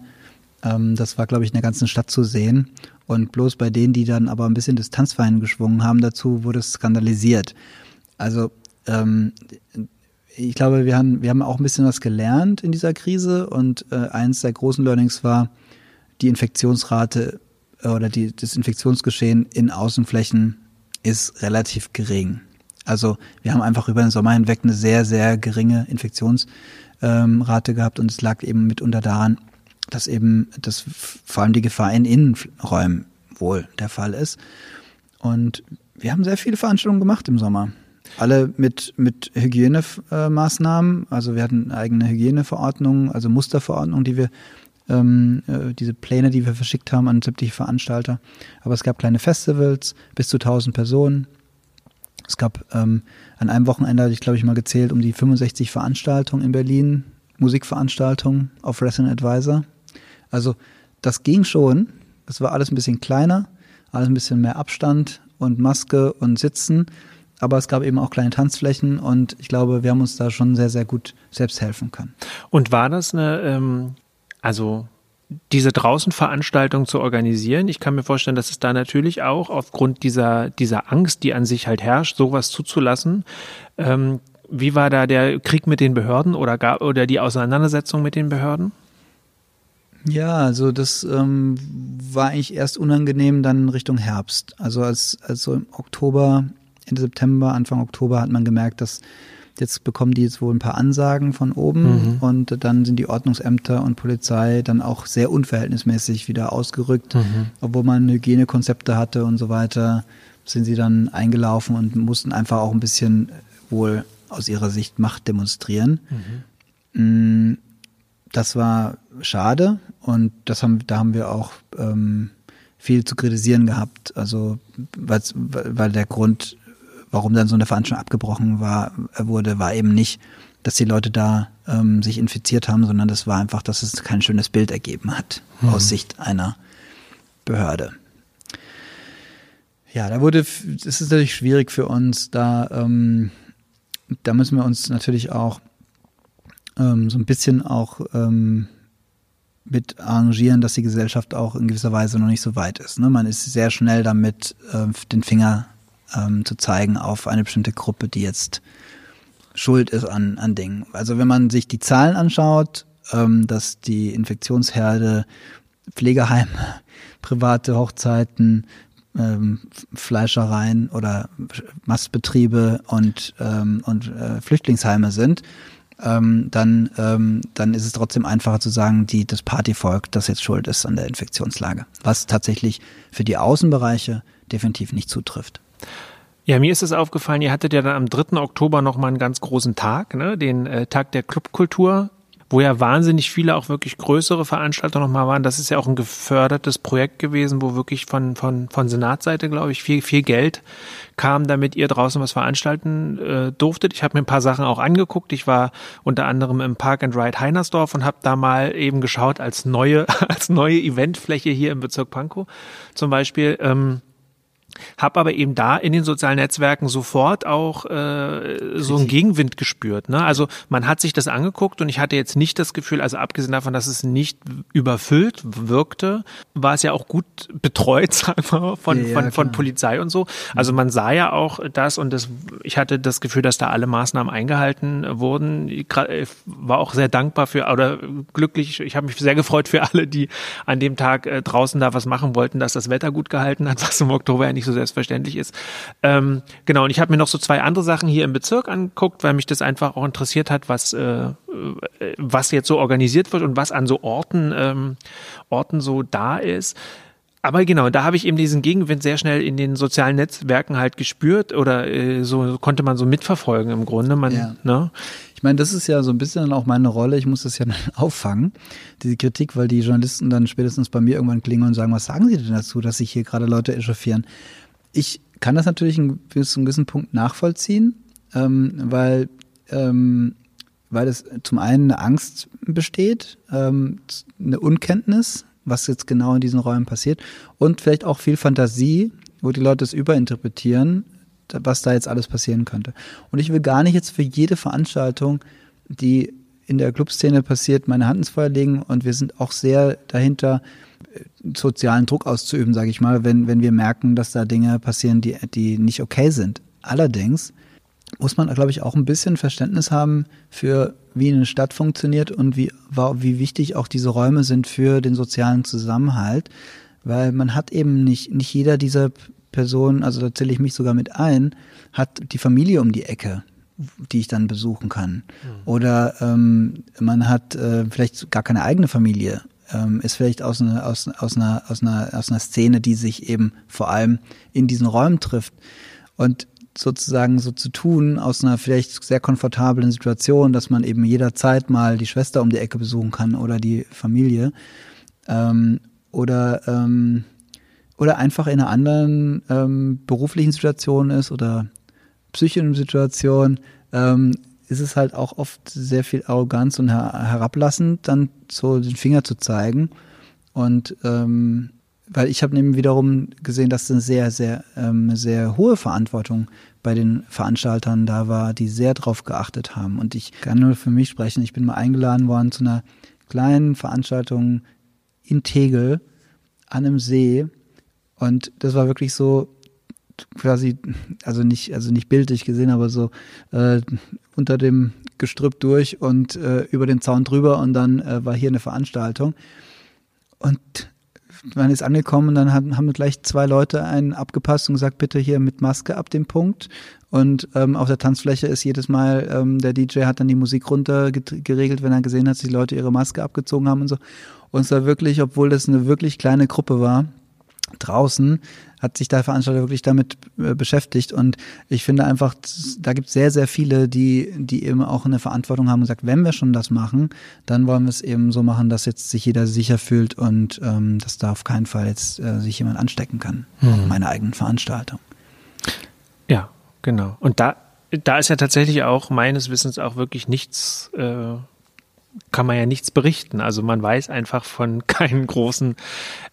ähm, das war, glaube ich, in der ganzen Stadt zu sehen. Und bloß bei denen, die dann aber ein bisschen Distanzwein geschwungen haben dazu, wurde es skandalisiert. Also ähm, ich glaube, wir haben, wir haben auch ein bisschen was gelernt in dieser Krise und äh, eins der großen Learnings war die Infektionsrate äh, oder die, das Infektionsgeschehen in Außenflächen ist relativ gering. Also wir haben einfach über den Sommer hinweg eine sehr, sehr geringe Infektionsrate ähm, gehabt und es lag eben mitunter daran, dass eben das vor allem die Gefahr in Innenräumen wohl der Fall ist. Und wir haben sehr viele Veranstaltungen gemacht im Sommer. Alle mit, mit Hygienemaßnahmen. Also wir hatten eigene Hygieneverordnungen, also Musterverordnungen, die wir, ähm, äh, diese Pläne, die wir verschickt haben an sämtliche Veranstalter. Aber es gab kleine Festivals, bis zu 1000 Personen. Es gab ähm, an einem Wochenende, hatte ich glaube ich mal gezählt, um die 65 Veranstaltungen in Berlin, Musikveranstaltungen auf Wrestling Advisor. Also das ging schon. Es war alles ein bisschen kleiner, alles ein bisschen mehr Abstand und Maske und Sitzen. Aber es gab eben auch kleine Tanzflächen und ich glaube, wir haben uns da schon sehr, sehr gut selbst helfen können. Und war das eine, ähm, also diese Draußenveranstaltung zu organisieren. Ich kann mir vorstellen, dass es da natürlich auch aufgrund dieser, dieser Angst, die an sich halt herrscht, sowas zuzulassen. Ähm, wie war da der Krieg mit den Behörden oder, gar, oder die Auseinandersetzung mit den Behörden? Ja, also das ähm, war eigentlich erst unangenehm dann Richtung Herbst. Also als, als so im Oktober, Ende September, Anfang Oktober hat man gemerkt, dass Jetzt bekommen die jetzt wohl ein paar Ansagen von oben mhm. und dann sind die Ordnungsämter und Polizei dann auch sehr unverhältnismäßig wieder ausgerückt, mhm. obwohl man Hygienekonzepte hatte und so weiter, sind sie dann eingelaufen und mussten einfach auch ein bisschen wohl aus ihrer Sicht Macht demonstrieren. Mhm. Das war schade und das haben, da haben wir auch ähm, viel zu kritisieren gehabt. Also weil der Grund warum dann so eine Veranstaltung abgebrochen war, wurde, war eben nicht, dass die Leute da ähm, sich infiziert haben, sondern das war einfach, dass es kein schönes Bild ergeben hat mhm. aus Sicht einer Behörde. Ja, da wurde, es ist natürlich schwierig für uns, da, ähm, da müssen wir uns natürlich auch ähm, so ein bisschen auch ähm, mit arrangieren, dass die Gesellschaft auch in gewisser Weise noch nicht so weit ist. Ne? Man ist sehr schnell damit, äh, den Finger ähm, zu zeigen auf eine bestimmte Gruppe, die jetzt schuld ist an, an Dingen. Also wenn man sich die Zahlen anschaut, ähm, dass die Infektionsherde Pflegeheime, <laughs> private Hochzeiten, ähm, Fleischereien oder Mastbetriebe und, ähm, und äh, Flüchtlingsheime sind, ähm, dann, ähm, dann ist es trotzdem einfacher zu sagen, die, das Partyvolk, das jetzt schuld ist an der Infektionslage. Was tatsächlich für die Außenbereiche definitiv nicht zutrifft. Ja, mir ist es aufgefallen, ihr hattet ja dann am 3. Oktober nochmal einen ganz großen Tag, ne? den äh, Tag der Clubkultur, wo ja wahnsinnig viele auch wirklich größere Veranstaltungen nochmal waren. Das ist ja auch ein gefördertes Projekt gewesen, wo wirklich von, von, von Senatsseite, glaube ich, viel, viel Geld kam, damit ihr draußen was veranstalten äh, durftet. Ich habe mir ein paar Sachen auch angeguckt. Ich war unter anderem im Park and Ride Heinersdorf und habe da mal eben geschaut als neue, <laughs> als neue Eventfläche hier im Bezirk Pankow zum Beispiel. Ähm, hab aber eben da in den sozialen Netzwerken sofort auch äh, so einen Gegenwind gespürt. Ne? Also man hat sich das angeguckt und ich hatte jetzt nicht das Gefühl, also abgesehen davon, dass es nicht überfüllt wirkte, war es ja auch gut betreut, <laughs> sagen wir, von, ja, von, von Polizei und so. Also man sah ja auch das und das, ich hatte das Gefühl, dass da alle Maßnahmen eingehalten wurden. Ich war auch sehr dankbar für oder glücklich, ich habe mich sehr gefreut für alle, die an dem Tag äh, draußen da was machen wollten, dass das Wetter gut gehalten hat, was im Oktober ja nicht nicht so selbstverständlich ist. Ähm, genau, und ich habe mir noch so zwei andere Sachen hier im Bezirk angeguckt, weil mich das einfach auch interessiert hat, was, äh, äh, was jetzt so organisiert wird und was an so Orten, ähm, Orten so da ist. Aber genau, da habe ich eben diesen Gegenwind sehr schnell in den sozialen Netzwerken halt gespürt oder äh, so konnte man so mitverfolgen im Grunde. Man, ja. ne? Ich meine, das ist ja so ein bisschen auch meine Rolle. Ich muss das ja <laughs> dann auffangen, diese Kritik, weil die Journalisten dann spätestens bei mir irgendwann klingen und sagen, was sagen Sie denn dazu, dass sich hier gerade Leute echauffieren? Ich kann das natürlich bis zu einem gewissen Punkt nachvollziehen, ähm, weil ähm, weil es zum einen eine Angst besteht, ähm, eine Unkenntnis was jetzt genau in diesen Räumen passiert und vielleicht auch viel Fantasie, wo die Leute es überinterpretieren, was da jetzt alles passieren könnte. Und ich will gar nicht jetzt für jede Veranstaltung, die in der Clubszene passiert, meine Hand ins Feuer legen und wir sind auch sehr dahinter, äh, sozialen Druck auszuüben, sage ich mal, wenn, wenn wir merken, dass da Dinge passieren, die, die nicht okay sind. Allerdings muss man, glaube ich, auch ein bisschen Verständnis haben für, wie eine Stadt funktioniert und wie, wie wichtig auch diese Räume sind für den sozialen Zusammenhalt. Weil man hat eben nicht, nicht jeder dieser Person, also da zähle ich mich sogar mit ein, hat die Familie um die Ecke, die ich dann besuchen kann. Oder ähm, man hat äh, vielleicht gar keine eigene Familie, ähm, ist vielleicht aus, einer aus, aus, einer, aus, einer, aus einer Szene, die sich eben vor allem in diesen Räumen trifft. Und sozusagen so zu tun aus einer vielleicht sehr komfortablen Situation, dass man eben jederzeit mal die Schwester um die Ecke besuchen kann oder die Familie ähm, oder ähm, oder einfach in einer anderen ähm, beruflichen Situation ist oder psychischen Situation, ähm, ist es halt auch oft sehr viel Arroganz und her herablassend, dann so den Finger zu zeigen. Und ähm, weil ich habe eben wiederum gesehen, dass eine sehr, sehr, ähm, sehr hohe Verantwortung bei den Veranstaltern da war, die sehr drauf geachtet haben. Und ich kann nur für mich sprechen. Ich bin mal eingeladen worden zu einer kleinen Veranstaltung in Tegel an einem See. Und das war wirklich so quasi, also nicht, also nicht bildlich gesehen, aber so äh, unter dem Gestrüpp durch und äh, über den Zaun drüber und dann äh, war hier eine Veranstaltung. Und man ist angekommen dann haben, haben gleich zwei Leute einen abgepasst und gesagt, bitte hier mit Maske ab dem Punkt. Und ähm, auf der Tanzfläche ist jedes Mal, ähm, der DJ hat dann die Musik runter geregelt, wenn er gesehen hat, dass die Leute ihre Maske abgezogen haben und so. Und es war wirklich, obwohl das eine wirklich kleine Gruppe war, draußen hat sich der Veranstalter wirklich damit äh, beschäftigt und ich finde einfach, da gibt es sehr, sehr viele, die, die eben auch eine Verantwortung haben und sagt, wenn wir schon das machen, dann wollen wir es eben so machen, dass jetzt sich jeder sicher fühlt und ähm, dass da auf keinen Fall jetzt äh, sich jemand anstecken kann, mhm. meine eigenen Veranstaltung. Ja, genau. Und da, da ist ja tatsächlich auch meines Wissens auch wirklich nichts äh, kann man ja nichts berichten. Also man weiß einfach von <laughs> keinen großen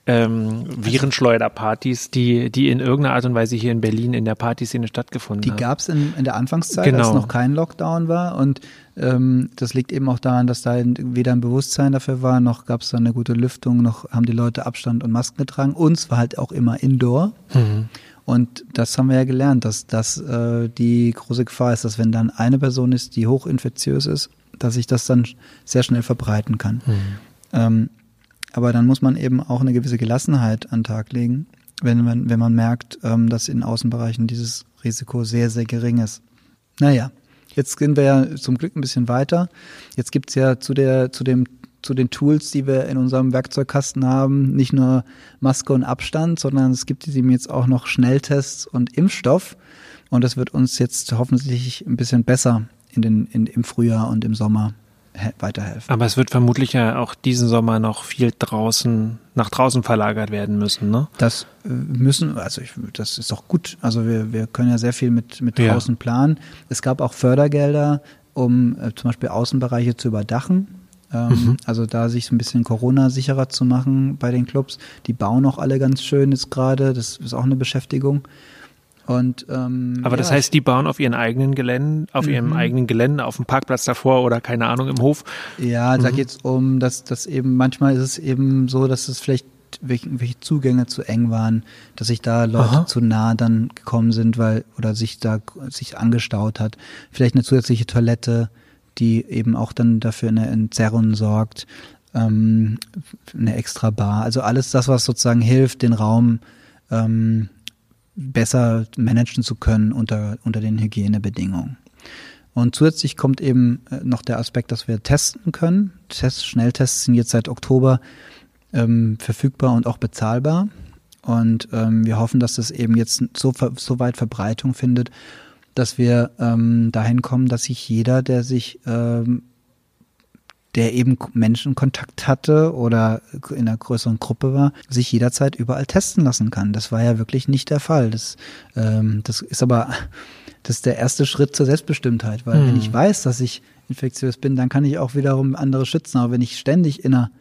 ähm, Virenschleuderpartys, die, die in irgendeiner Art und Weise hier in Berlin in der Partyszene stattgefunden die haben. Die gab es in, in der Anfangszeit, genau. als noch kein Lockdown war. Und ähm, das liegt eben auch daran, dass da weder ein Bewusstsein dafür war, noch gab es da eine gute Lüftung, noch haben die Leute Abstand und Masken getragen. Uns war halt auch immer Indoor. Mhm. Und das haben wir ja gelernt, dass das äh, die große Gefahr ist, dass wenn dann eine Person ist, die hochinfektiös ist, dass sich das dann sehr schnell verbreiten kann. Mhm. Ähm, aber dann muss man eben auch eine gewisse Gelassenheit an den Tag legen, wenn man, wenn man merkt, ähm, dass in Außenbereichen dieses Risiko sehr, sehr gering ist. Naja, jetzt gehen wir ja zum Glück ein bisschen weiter. Jetzt gibt's ja zu der, zu dem zu den Tools, die wir in unserem Werkzeugkasten haben, nicht nur Maske und Abstand, sondern es gibt eben jetzt auch noch Schnelltests und Impfstoff. Und das wird uns jetzt hoffentlich ein bisschen besser in den, in, im Frühjahr und im Sommer weiterhelfen. Aber es wird vermutlich ja auch diesen Sommer noch viel draußen, nach draußen verlagert werden müssen, ne? Das äh, müssen, also ich, das ist doch gut. Also wir, wir können ja sehr viel mit, mit draußen ja. planen. Es gab auch Fördergelder, um äh, zum Beispiel Außenbereiche zu überdachen. Ähm, mhm. Also da sich so ein bisschen Corona-sicherer zu machen bei den Clubs. Die bauen auch alle ganz schön jetzt gerade. Das ist auch eine Beschäftigung. Und, ähm, Aber das heißt, die bauen auf ihren eigenen Gelände, auf mhm. ihrem eigenen Gelände, auf dem Parkplatz davor oder keine Ahnung im Hof. Ja, da mhm. geht es um, dass das eben manchmal ist es eben so, dass es vielleicht welche Zugänge zu eng waren, dass sich da Leute Aha. zu nah dann gekommen sind, weil oder sich da sich angestaut hat. Vielleicht eine zusätzliche Toilette, die eben auch dann dafür eine Entzerrung sorgt, ähm, eine extra Bar. Also alles das, was sozusagen hilft, den Raum ähm, besser managen zu können unter, unter den Hygienebedingungen. Und zusätzlich kommt eben äh, noch der Aspekt, dass wir testen können. Tests, Schnelltests sind jetzt seit Oktober ähm, verfügbar und auch bezahlbar. Und ähm, wir hoffen, dass das eben jetzt so, so weit Verbreitung findet, dass wir ähm, dahin kommen, dass sich jeder, der sich ähm, der eben Menschenkontakt hatte oder in einer größeren Gruppe war, sich jederzeit überall testen lassen kann. Das war ja wirklich nicht der Fall. Das, ähm, das ist aber das ist der erste Schritt zur Selbstbestimmtheit, weil hm. wenn ich weiß, dass ich infektiös bin, dann kann ich auch wiederum andere schützen. Aber wenn ich ständig in einer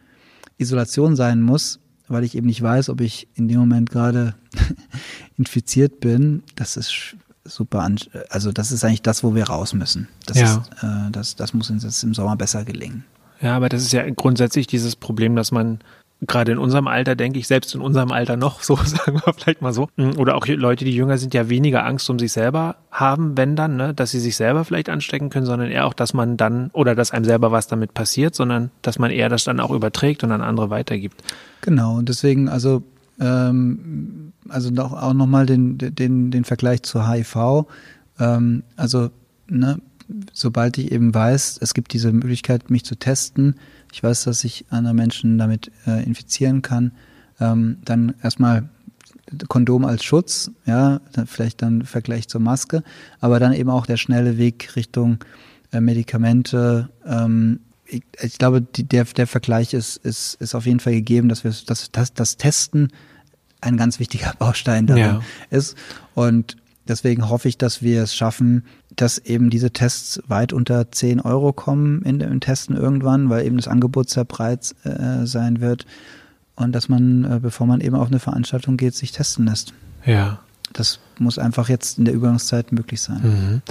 Isolation sein muss, weil ich eben nicht weiß, ob ich in dem Moment gerade <laughs> infiziert bin, das ist super, also das ist eigentlich das, wo wir raus müssen. Das, ja. ist, äh, das, das muss uns jetzt im Sommer besser gelingen. Ja, aber das ist ja grundsätzlich dieses Problem, dass man gerade in unserem Alter, denke ich, selbst in unserem Alter noch, so <laughs> sagen wir vielleicht mal so, mm, oder auch Leute, die jünger sind, ja weniger Angst um sich selber haben, wenn dann, ne, dass sie sich selber vielleicht anstecken können, sondern eher auch, dass man dann, oder dass einem selber was damit passiert, sondern dass man eher das dann auch überträgt und an andere weitergibt. Genau, und deswegen, also ähm, also auch nochmal den, den, den Vergleich zu HIV. Ähm, also, ne, sobald ich eben weiß, es gibt diese Möglichkeit, mich zu testen, ich weiß, dass ich andere Menschen damit äh, infizieren kann, ähm, dann erstmal Kondom als Schutz, ja, vielleicht dann Vergleich zur Maske, aber dann eben auch der schnelle Weg Richtung äh, Medikamente. Ähm, ich, ich, glaube, die, der, der Vergleich ist, ist, ist auf jeden Fall gegeben, dass wir dass, dass das Testen ein ganz wichtiger <laughs> Baustein darin ja. ist. Und deswegen hoffe ich, dass wir es schaffen, dass eben diese Tests weit unter 10 Euro kommen in, im Testen irgendwann, weil eben das Angebot sehr breit äh, sein wird und dass man, äh, bevor man eben auf eine Veranstaltung geht, sich testen lässt. Ja. Das muss einfach jetzt in der Übergangszeit möglich sein. Mhm.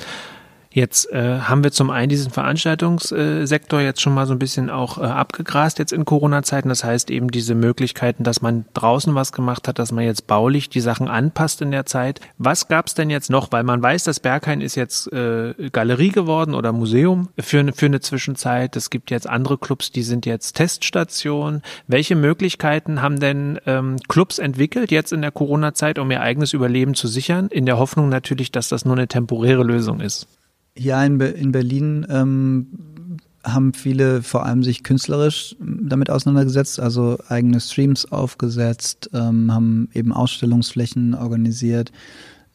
Jetzt äh, haben wir zum einen diesen Veranstaltungssektor jetzt schon mal so ein bisschen auch äh, abgegrast jetzt in Corona-Zeiten. Das heißt eben diese Möglichkeiten, dass man draußen was gemacht hat, dass man jetzt baulich die Sachen anpasst in der Zeit. Was gab es denn jetzt noch? Weil man weiß, dass Berghain ist jetzt äh, Galerie geworden oder Museum für, für eine Zwischenzeit. Es gibt jetzt andere Clubs, die sind jetzt Teststation. Welche Möglichkeiten haben denn ähm, Clubs entwickelt jetzt in der Corona-Zeit, um ihr eigenes Überleben zu sichern? In der Hoffnung natürlich, dass das nur eine temporäre Lösung ist. Ja, in, Be in Berlin ähm, haben viele vor allem sich künstlerisch damit auseinandergesetzt, also eigene Streams aufgesetzt, ähm, haben eben Ausstellungsflächen organisiert.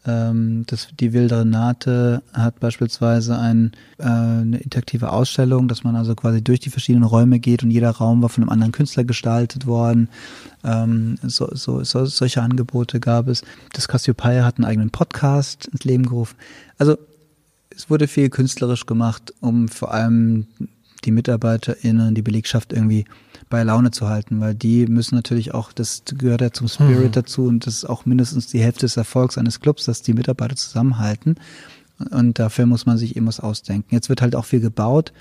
Ähm, das, die Wilde Renate hat beispielsweise ein, äh, eine interaktive Ausstellung, dass man also quasi durch die verschiedenen Räume geht und jeder Raum war von einem anderen Künstler gestaltet worden. Ähm, so, so, so, solche Angebote gab es. Das Cassiopeia hat einen eigenen Podcast ins Leben gerufen. Also es wurde viel künstlerisch gemacht, um vor allem die MitarbeiterInnen, die Belegschaft irgendwie bei Laune zu halten, weil die müssen natürlich auch, das gehört ja zum Spirit mhm. dazu und das ist auch mindestens die Hälfte des Erfolgs eines Clubs, dass die Mitarbeiter zusammenhalten. Und dafür muss man sich eben was ausdenken. Jetzt wird halt auch viel gebaut.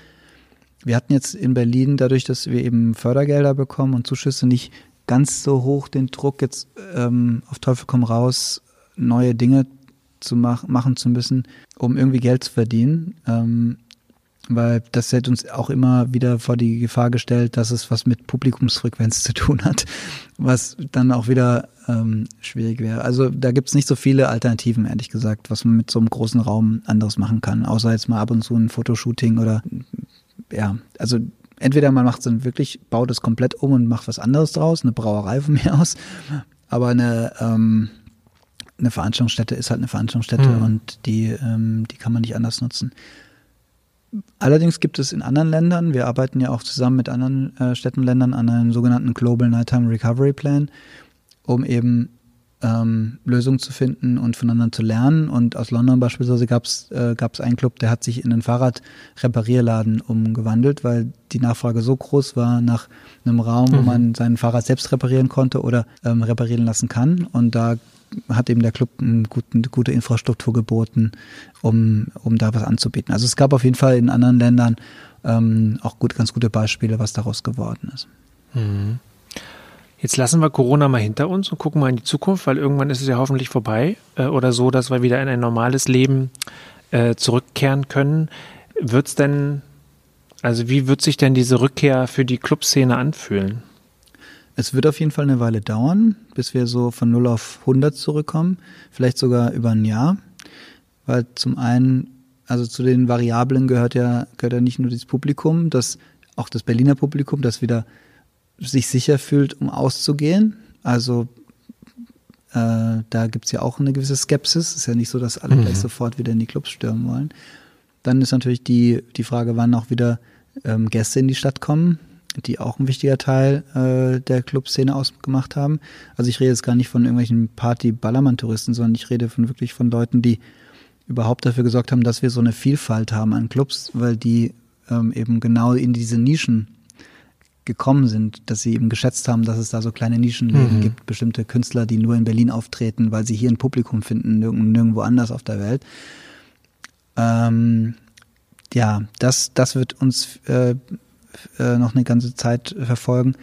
Wir hatten jetzt in Berlin, dadurch, dass wir eben Fördergelder bekommen und Zuschüsse, nicht ganz so hoch den Druck, jetzt ähm, auf Teufel komm raus, neue Dinge zu mach, machen zu müssen, um irgendwie Geld zu verdienen. Ähm, weil das hätte uns auch immer wieder vor die Gefahr gestellt, dass es was mit Publikumsfrequenz zu tun hat, was dann auch wieder ähm, schwierig wäre. Also da gibt es nicht so viele Alternativen, ehrlich gesagt, was man mit so einem großen Raum anderes machen kann, außer jetzt mal ab und zu ein Fotoshooting oder ja, also entweder man macht es dann wirklich, baut es komplett um und macht was anderes draus, eine Brauerei von mir aus, aber eine ähm, eine Veranstaltungsstätte ist halt eine Veranstaltungsstätte mhm. und die, ähm, die kann man nicht anders nutzen. Allerdings gibt es in anderen Ländern, wir arbeiten ja auch zusammen mit anderen äh, Städten und Ländern an einem sogenannten Global Nighttime Recovery Plan, um eben ähm, Lösungen zu finden und voneinander zu lernen. Und aus London beispielsweise gab es äh, gab's einen Club, der hat sich in einen Fahrradreparierladen umgewandelt, weil die Nachfrage so groß war nach einem Raum, mhm. wo man sein Fahrrad selbst reparieren konnte oder ähm, reparieren lassen kann. Und da hat eben der Club eine gute, gute Infrastruktur geboten, um, um da was anzubieten. Also es gab auf jeden Fall in anderen Ländern ähm, auch gut, ganz gute Beispiele, was daraus geworden ist. Mhm. Jetzt lassen wir Corona mal hinter uns und gucken mal in die Zukunft, weil irgendwann ist es ja hoffentlich vorbei äh, oder so, dass wir wieder in ein normales Leben äh, zurückkehren können. Wird es denn, also wie wird sich denn diese Rückkehr für die Clubszene anfühlen? Es wird auf jeden Fall eine Weile dauern, bis wir so von 0 auf 100 zurückkommen, vielleicht sogar über ein Jahr, weil zum einen, also zu den Variablen gehört ja, gehört ja nicht nur das Publikum, das, auch das Berliner Publikum, das wieder sich sicher fühlt, um auszugehen. Also äh, da gibt's ja auch eine gewisse Skepsis. Es ist ja nicht so, dass alle mhm. gleich sofort wieder in die Clubs stürmen wollen. Dann ist natürlich die, die Frage, wann auch wieder ähm, Gäste in die Stadt kommen die auch ein wichtiger Teil äh, der Clubszene ausgemacht haben. Also ich rede jetzt gar nicht von irgendwelchen Party-Ballermann-Touristen, sondern ich rede von wirklich von Leuten, die überhaupt dafür gesorgt haben, dass wir so eine Vielfalt haben an Clubs, weil die ähm, eben genau in diese Nischen gekommen sind, dass sie eben geschätzt haben, dass es da so kleine Nischenläden mhm. gibt, bestimmte Künstler, die nur in Berlin auftreten, weil sie hier ein Publikum finden, nirgendwo anders auf der Welt. Ähm, ja, das, das wird uns äh, äh, noch eine ganze Zeit verfolgen.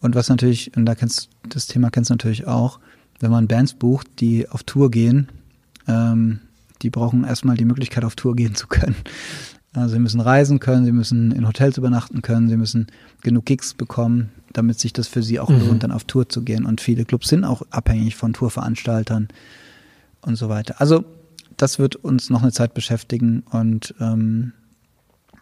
Und was natürlich, und da kennst das Thema kennst du natürlich auch, wenn man Bands bucht, die auf Tour gehen, ähm, die brauchen erstmal die Möglichkeit, auf Tour gehen zu können. Also sie müssen reisen können, sie müssen in Hotels übernachten können, sie müssen genug Gigs bekommen, damit sich das für sie auch mhm. lohnt, dann auf Tour zu gehen. Und viele Clubs sind auch abhängig von Tourveranstaltern und so weiter. Also das wird uns noch eine Zeit beschäftigen und ähm,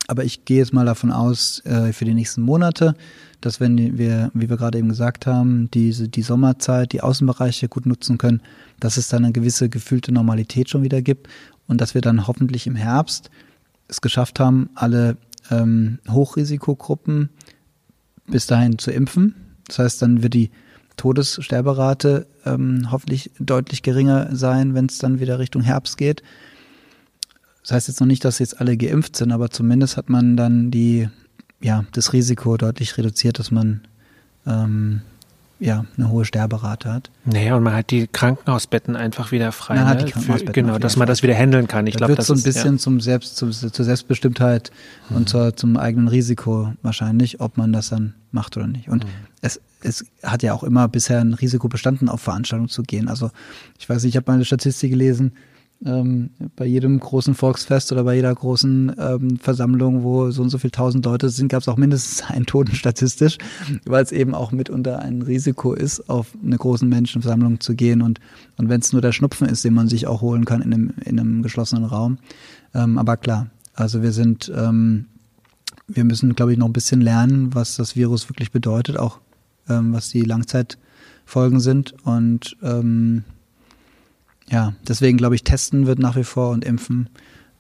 aber ich gehe jetzt mal davon aus, äh, für die nächsten Monate, dass wenn wir, wie wir gerade eben gesagt haben, diese, die Sommerzeit, die Außenbereiche gut nutzen können, dass es dann eine gewisse gefühlte Normalität schon wieder gibt und dass wir dann hoffentlich im Herbst es geschafft haben, alle ähm, Hochrisikogruppen bis dahin zu impfen. Das heißt, dann wird die Todessterberate ähm, hoffentlich deutlich geringer sein, wenn es dann wieder Richtung Herbst geht. Das heißt jetzt noch nicht, dass jetzt alle geimpft sind, aber zumindest hat man dann die, ja, das Risiko deutlich reduziert, dass man ähm, ja, eine hohe Sterberate hat. Naja, und man hat die Krankenhausbetten einfach wieder frei. Man ne? hat die Krankenhausbetten Für, genau, dass man das wieder handeln kann. Ich da glaube, das so ein ist, bisschen ja. zum Selbst, zum, zur Selbstbestimmtheit mhm. und zur, zum eigenen Risiko wahrscheinlich, ob man das dann macht oder nicht. Und mhm. es, es hat ja auch immer bisher ein Risiko bestanden, auf Veranstaltungen zu gehen. Also ich weiß nicht, ich habe mal eine Statistik gelesen, ähm, bei jedem großen Volksfest oder bei jeder großen ähm, Versammlung, wo so und so viel tausend Leute sind, gab es auch mindestens <laughs> einen Toten statistisch, weil es eben auch mitunter ein Risiko ist, auf eine große Menschenversammlung zu gehen und, und wenn es nur der Schnupfen ist, den man sich auch holen kann in einem, in einem geschlossenen Raum. Ähm, aber klar, also wir sind, ähm, wir müssen, glaube ich, noch ein bisschen lernen, was das Virus wirklich bedeutet, auch ähm, was die Langzeitfolgen sind und ähm, ja, deswegen glaube ich, testen wird nach wie vor und impfen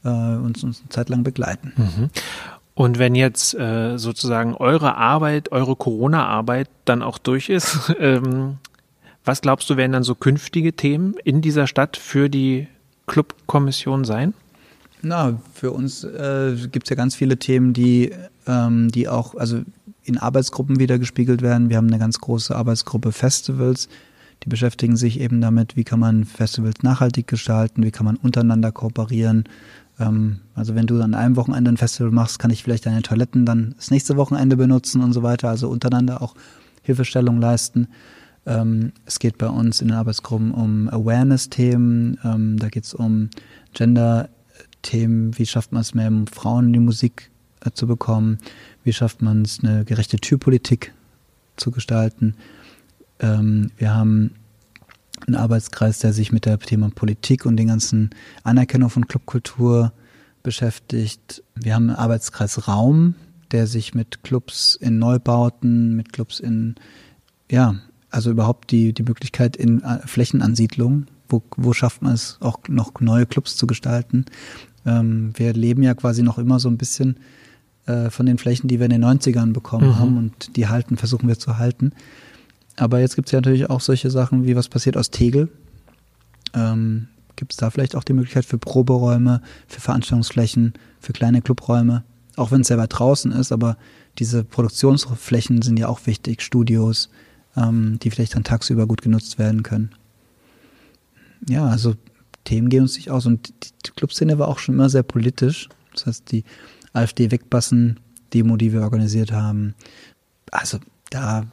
äh, uns, uns eine Zeit lang begleiten. Mhm. Und wenn jetzt äh, sozusagen eure Arbeit, eure Corona-Arbeit dann auch durch ist, <laughs> ähm, was glaubst du, werden dann so künftige Themen in dieser Stadt für die Clubkommission sein? Na, für uns äh, gibt es ja ganz viele Themen, die, ähm, die auch also in Arbeitsgruppen wieder gespiegelt werden. Wir haben eine ganz große Arbeitsgruppe Festivals, die beschäftigen sich eben damit, wie kann man Festivals nachhaltig gestalten, wie kann man untereinander kooperieren. Ähm, also wenn du an einem Wochenende ein Festival machst, kann ich vielleicht deine Toiletten dann das nächste Wochenende benutzen und so weiter. Also untereinander auch Hilfestellung leisten. Ähm, es geht bei uns in den Arbeitsgruppen um Awareness-Themen. Ähm, da geht es um Gender-Themen. Wie schafft man es mehr, um Frauen in die Musik äh, zu bekommen? Wie schafft man es, eine gerechte Türpolitik zu gestalten? Ähm, wir haben einen Arbeitskreis, der sich mit dem Thema Politik und den ganzen Anerkennung von Clubkultur beschäftigt. Wir haben einen Arbeitskreis Raum, der sich mit Clubs in Neubauten, mit Clubs in, ja, also überhaupt die, die Möglichkeit in äh, Flächenansiedlung, wo, wo schafft man es auch noch neue Clubs zu gestalten. Ähm, wir leben ja quasi noch immer so ein bisschen äh, von den Flächen, die wir in den 90ern bekommen mhm. haben und die halten, versuchen wir zu halten. Aber jetzt gibt es ja natürlich auch solche Sachen wie, was passiert aus Tegel? Ähm, gibt es da vielleicht auch die Möglichkeit für Proberäume, für Veranstaltungsflächen, für kleine Clubräume? Auch wenn es selber draußen ist, aber diese Produktionsflächen sind ja auch wichtig, Studios, ähm, die vielleicht dann tagsüber gut genutzt werden können. Ja, also Themen gehen uns nicht aus. Und die Clubszene war auch schon immer sehr politisch. Das heißt, die AfD-Wegbassen-Demo, die wir organisiert haben. Also da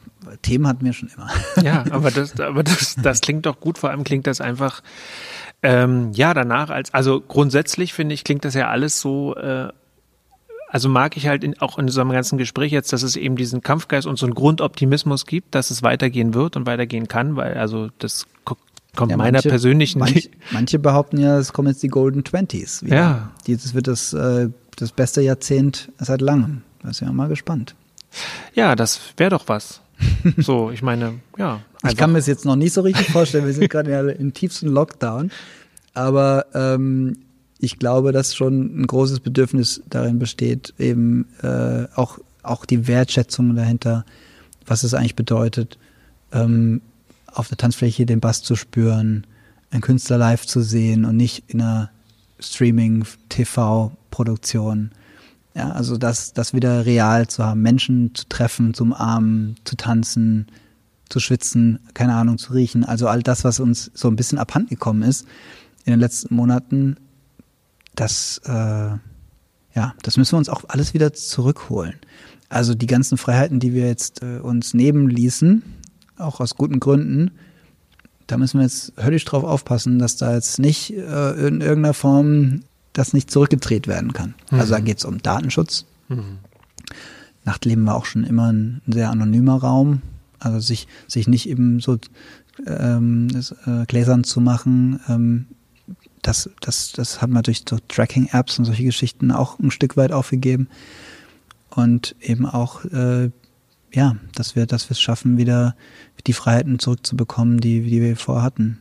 Themen hatten wir schon immer. Ja, <laughs> aber das, aber das, das klingt doch gut. Vor allem klingt das einfach, ähm, ja, danach als, also grundsätzlich finde ich, klingt das ja alles so, äh, also mag ich halt in, auch in so einem ganzen Gespräch jetzt, dass es eben diesen Kampfgeist und so einen Grundoptimismus gibt, dass es weitergehen wird und weitergehen kann, weil also das kommt ja, meiner persönlichen. Manche, manche, behaupten ja, es kommen jetzt die Golden Twenties. Ja. Das wird das, äh, das beste Jahrzehnt seit langem. Da sind wir mal gespannt. Ja, das wäre doch was. <laughs> So, ich meine, ja. Ich kann mir es jetzt noch nicht so richtig vorstellen. Wir sind gerade im tiefsten Lockdown. Aber ähm, ich glaube, dass schon ein großes Bedürfnis darin besteht, eben äh, auch, auch die Wertschätzung dahinter, was es eigentlich bedeutet, ähm, auf der Tanzfläche den Bass zu spüren, einen Künstler live zu sehen und nicht in einer Streaming-TV-Produktion. Ja, also das, das wieder real zu haben, Menschen zu treffen, zu umarmen, zu tanzen, zu schwitzen, keine Ahnung, zu riechen. Also all das, was uns so ein bisschen abhanden gekommen ist in den letzten Monaten, das, äh, ja, das müssen wir uns auch alles wieder zurückholen. Also die ganzen Freiheiten, die wir jetzt äh, uns nehmen ließen, auch aus guten Gründen, da müssen wir jetzt höllisch drauf aufpassen, dass da jetzt nicht äh, in irgendeiner Form das nicht zurückgedreht werden kann. Also da geht es um Datenschutz. Nachtleben war auch schon immer ein sehr anonymer Raum. Also sich, sich nicht eben so ähm, das, äh, gläsern zu machen, ähm, das, das, das hat man durch so Tracking-Apps und solche Geschichten auch ein Stück weit aufgegeben. Und eben auch, äh, ja, dass wir, dass wir es schaffen, wieder die Freiheiten zurückzubekommen, die, die wir vorher hatten.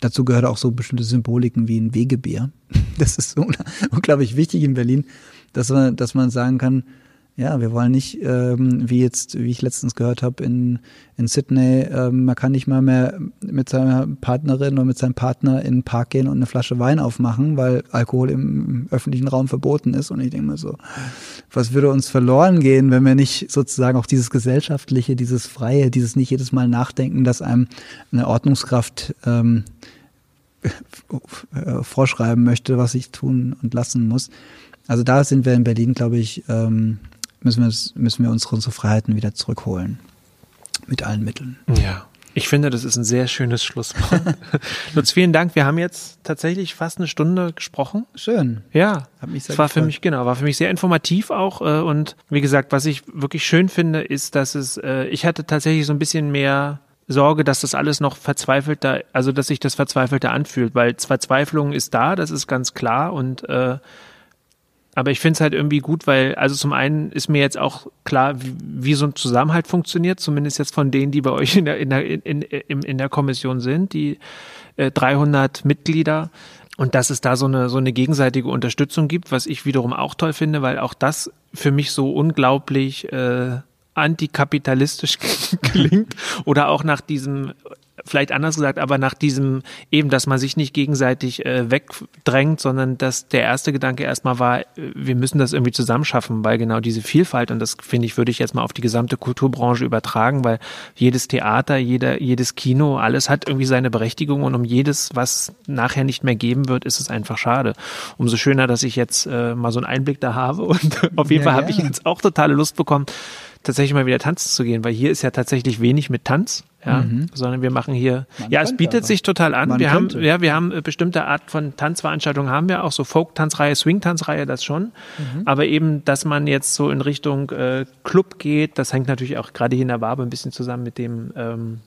Dazu gehört auch so bestimmte Symboliken wie ein Wegebier. <laughs> Das ist so unglaublich wichtig in Berlin, dass man, dass man sagen kann, ja, wir wollen nicht, ähm, wie jetzt, wie ich letztens gehört habe in, in Sydney, ähm, man kann nicht mal mehr mit seiner Partnerin oder mit seinem Partner in den Park gehen und eine Flasche Wein aufmachen, weil Alkohol im, öffentlichen Raum verboten ist. Und ich denke mir so, was würde uns verloren gehen, wenn wir nicht sozusagen auch dieses Gesellschaftliche, dieses Freie, dieses nicht jedes Mal nachdenken, dass einem eine Ordnungskraft ähm, vorschreiben möchte, was ich tun und lassen muss. Also da sind wir in Berlin, glaube ich, ähm, müssen wir, müssen wir unsere, unsere Freiheiten wieder zurückholen. Mit allen Mitteln. Ja. Ich finde, das ist ein sehr schönes Schlusswort. <laughs> Lutz, vielen Dank. Wir haben jetzt tatsächlich fast eine Stunde gesprochen. Schön. Ja. Hat mich sehr Es war für mich, genau, war für mich sehr informativ auch. äh, Und wie gesagt, was ich wirklich schön finde, ist, dass es, äh, ich hatte tatsächlich so ein bisschen mehr Sorge, dass das alles noch verzweifelter, also dass sich das verzweifelter anfühlt, weil Verzweiflung ist da, das ist ganz klar und äh, aber ich finde es halt irgendwie gut, weil, also zum einen ist mir jetzt auch klar, wie, wie so ein Zusammenhalt funktioniert, zumindest jetzt von denen, die bei euch in der, in der, in, in, in der Kommission sind, die äh, 300 Mitglieder. Und dass es da so eine, so eine gegenseitige Unterstützung gibt, was ich wiederum auch toll finde, weil auch das für mich so unglaublich äh, antikapitalistisch <laughs> klingt oder auch nach diesem vielleicht anders gesagt, aber nach diesem eben, dass man sich nicht gegenseitig äh, wegdrängt, sondern dass der erste Gedanke erstmal war, äh, wir müssen das irgendwie zusammenschaffen, weil genau diese Vielfalt, und das finde ich, würde ich jetzt mal auf die gesamte Kulturbranche übertragen, weil jedes Theater, jeder, jedes Kino, alles hat irgendwie seine Berechtigung und um jedes, was nachher nicht mehr geben wird, ist es einfach schade. Umso schöner, dass ich jetzt äh, mal so einen Einblick da habe <laughs> und auf jeden Ja, Fall habe ich gerne. jetzt auch totale Lust bekommen, tatsächlich mal wieder tanzen zu gehen, weil hier ist ja tatsächlich wenig mit Tanz, ja, sondern wir machen hier, Man ja, es bietet aber. sich total an. Man wir haben, ja, wir haben äh, bestimmte Art von Tanzveranstaltungen haben wir auch so Folk-Tanzreihe, Swing-Tanzreihe, das schon. Aber eben, dass man jetzt so in Richtung äh, Club geht, das hängt natürlich auch gerade hier in der Wabe ein bisschen zusammen mit dem ähm,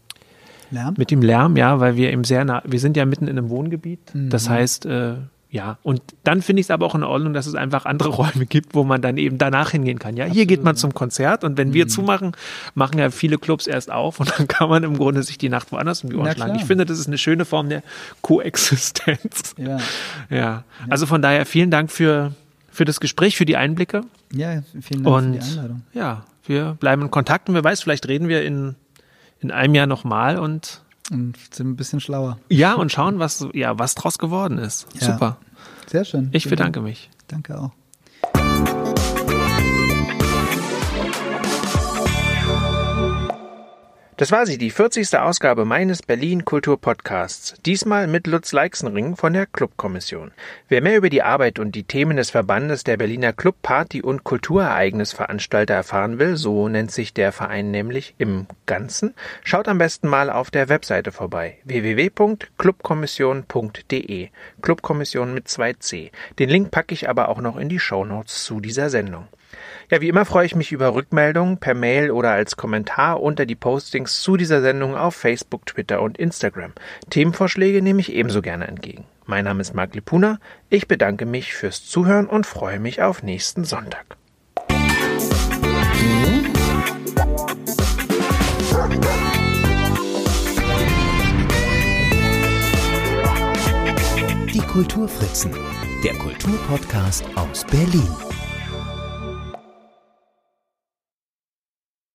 Lärm? mit dem Lärm, ja, weil wir eben sehr nah, wir sind ja mitten in einem Wohngebiet. Das heißt, äh, ja, und dann finde ich es aber auch in Ordnung, dass es einfach andere <laughs> Räume gibt, wo man dann eben danach hingehen kann. Ja, hier geht man zum Konzert und wenn wir zumachen, machen ja viele Clubs erst auf und <laughs> dann kann man im Grunde sich die Nacht woanders um die Ohren schlagen. Ich finde, das ist eine schöne Form der Koexistenz. <laughs> Ja. Ja, also von daher vielen Dank für, für das Gespräch, für die Einblicke ja, vielen Dank und für die Einladung. ja, wir bleiben in Kontakt und wer weiß, vielleicht reden wir in, in einem Jahr nochmal und Und sind ein bisschen schlauer. Ja, und schauen, was, ja, was draus geworden ist. Ja. Super. Sehr schön. Ich bedanke Dank. mich. Danke auch. Das war sie, die 40. Ausgabe meines Berlin Kultur Podcasts. Diesmal mit Lutz Leixenring von der Clubkommission. Wer mehr über die Arbeit und die Themen des Verbandes der Berliner Club, Party und Kulturereignisveranstalter erfahren will, so nennt sich der Verein nämlich im Ganzen, schaut am besten mal auf der Webseite vorbei. www.clubkommission.de. Clubkommission mit 2c. Den Link packe ich aber auch noch in die Shownotes zu dieser Sendung. Ja, wie immer freue ich mich über Rückmeldungen per Mail oder als Kommentar unter die Postings zu dieser Sendung auf Facebook, Twitter und Instagram. Themenvorschläge nehme ich ebenso gerne entgegen. Mein Name ist Marc Lipuna. Ich bedanke mich fürs Zuhören und freue mich auf nächsten Sonntag. Die Kulturfritzen, der Kulturpodcast aus Berlin.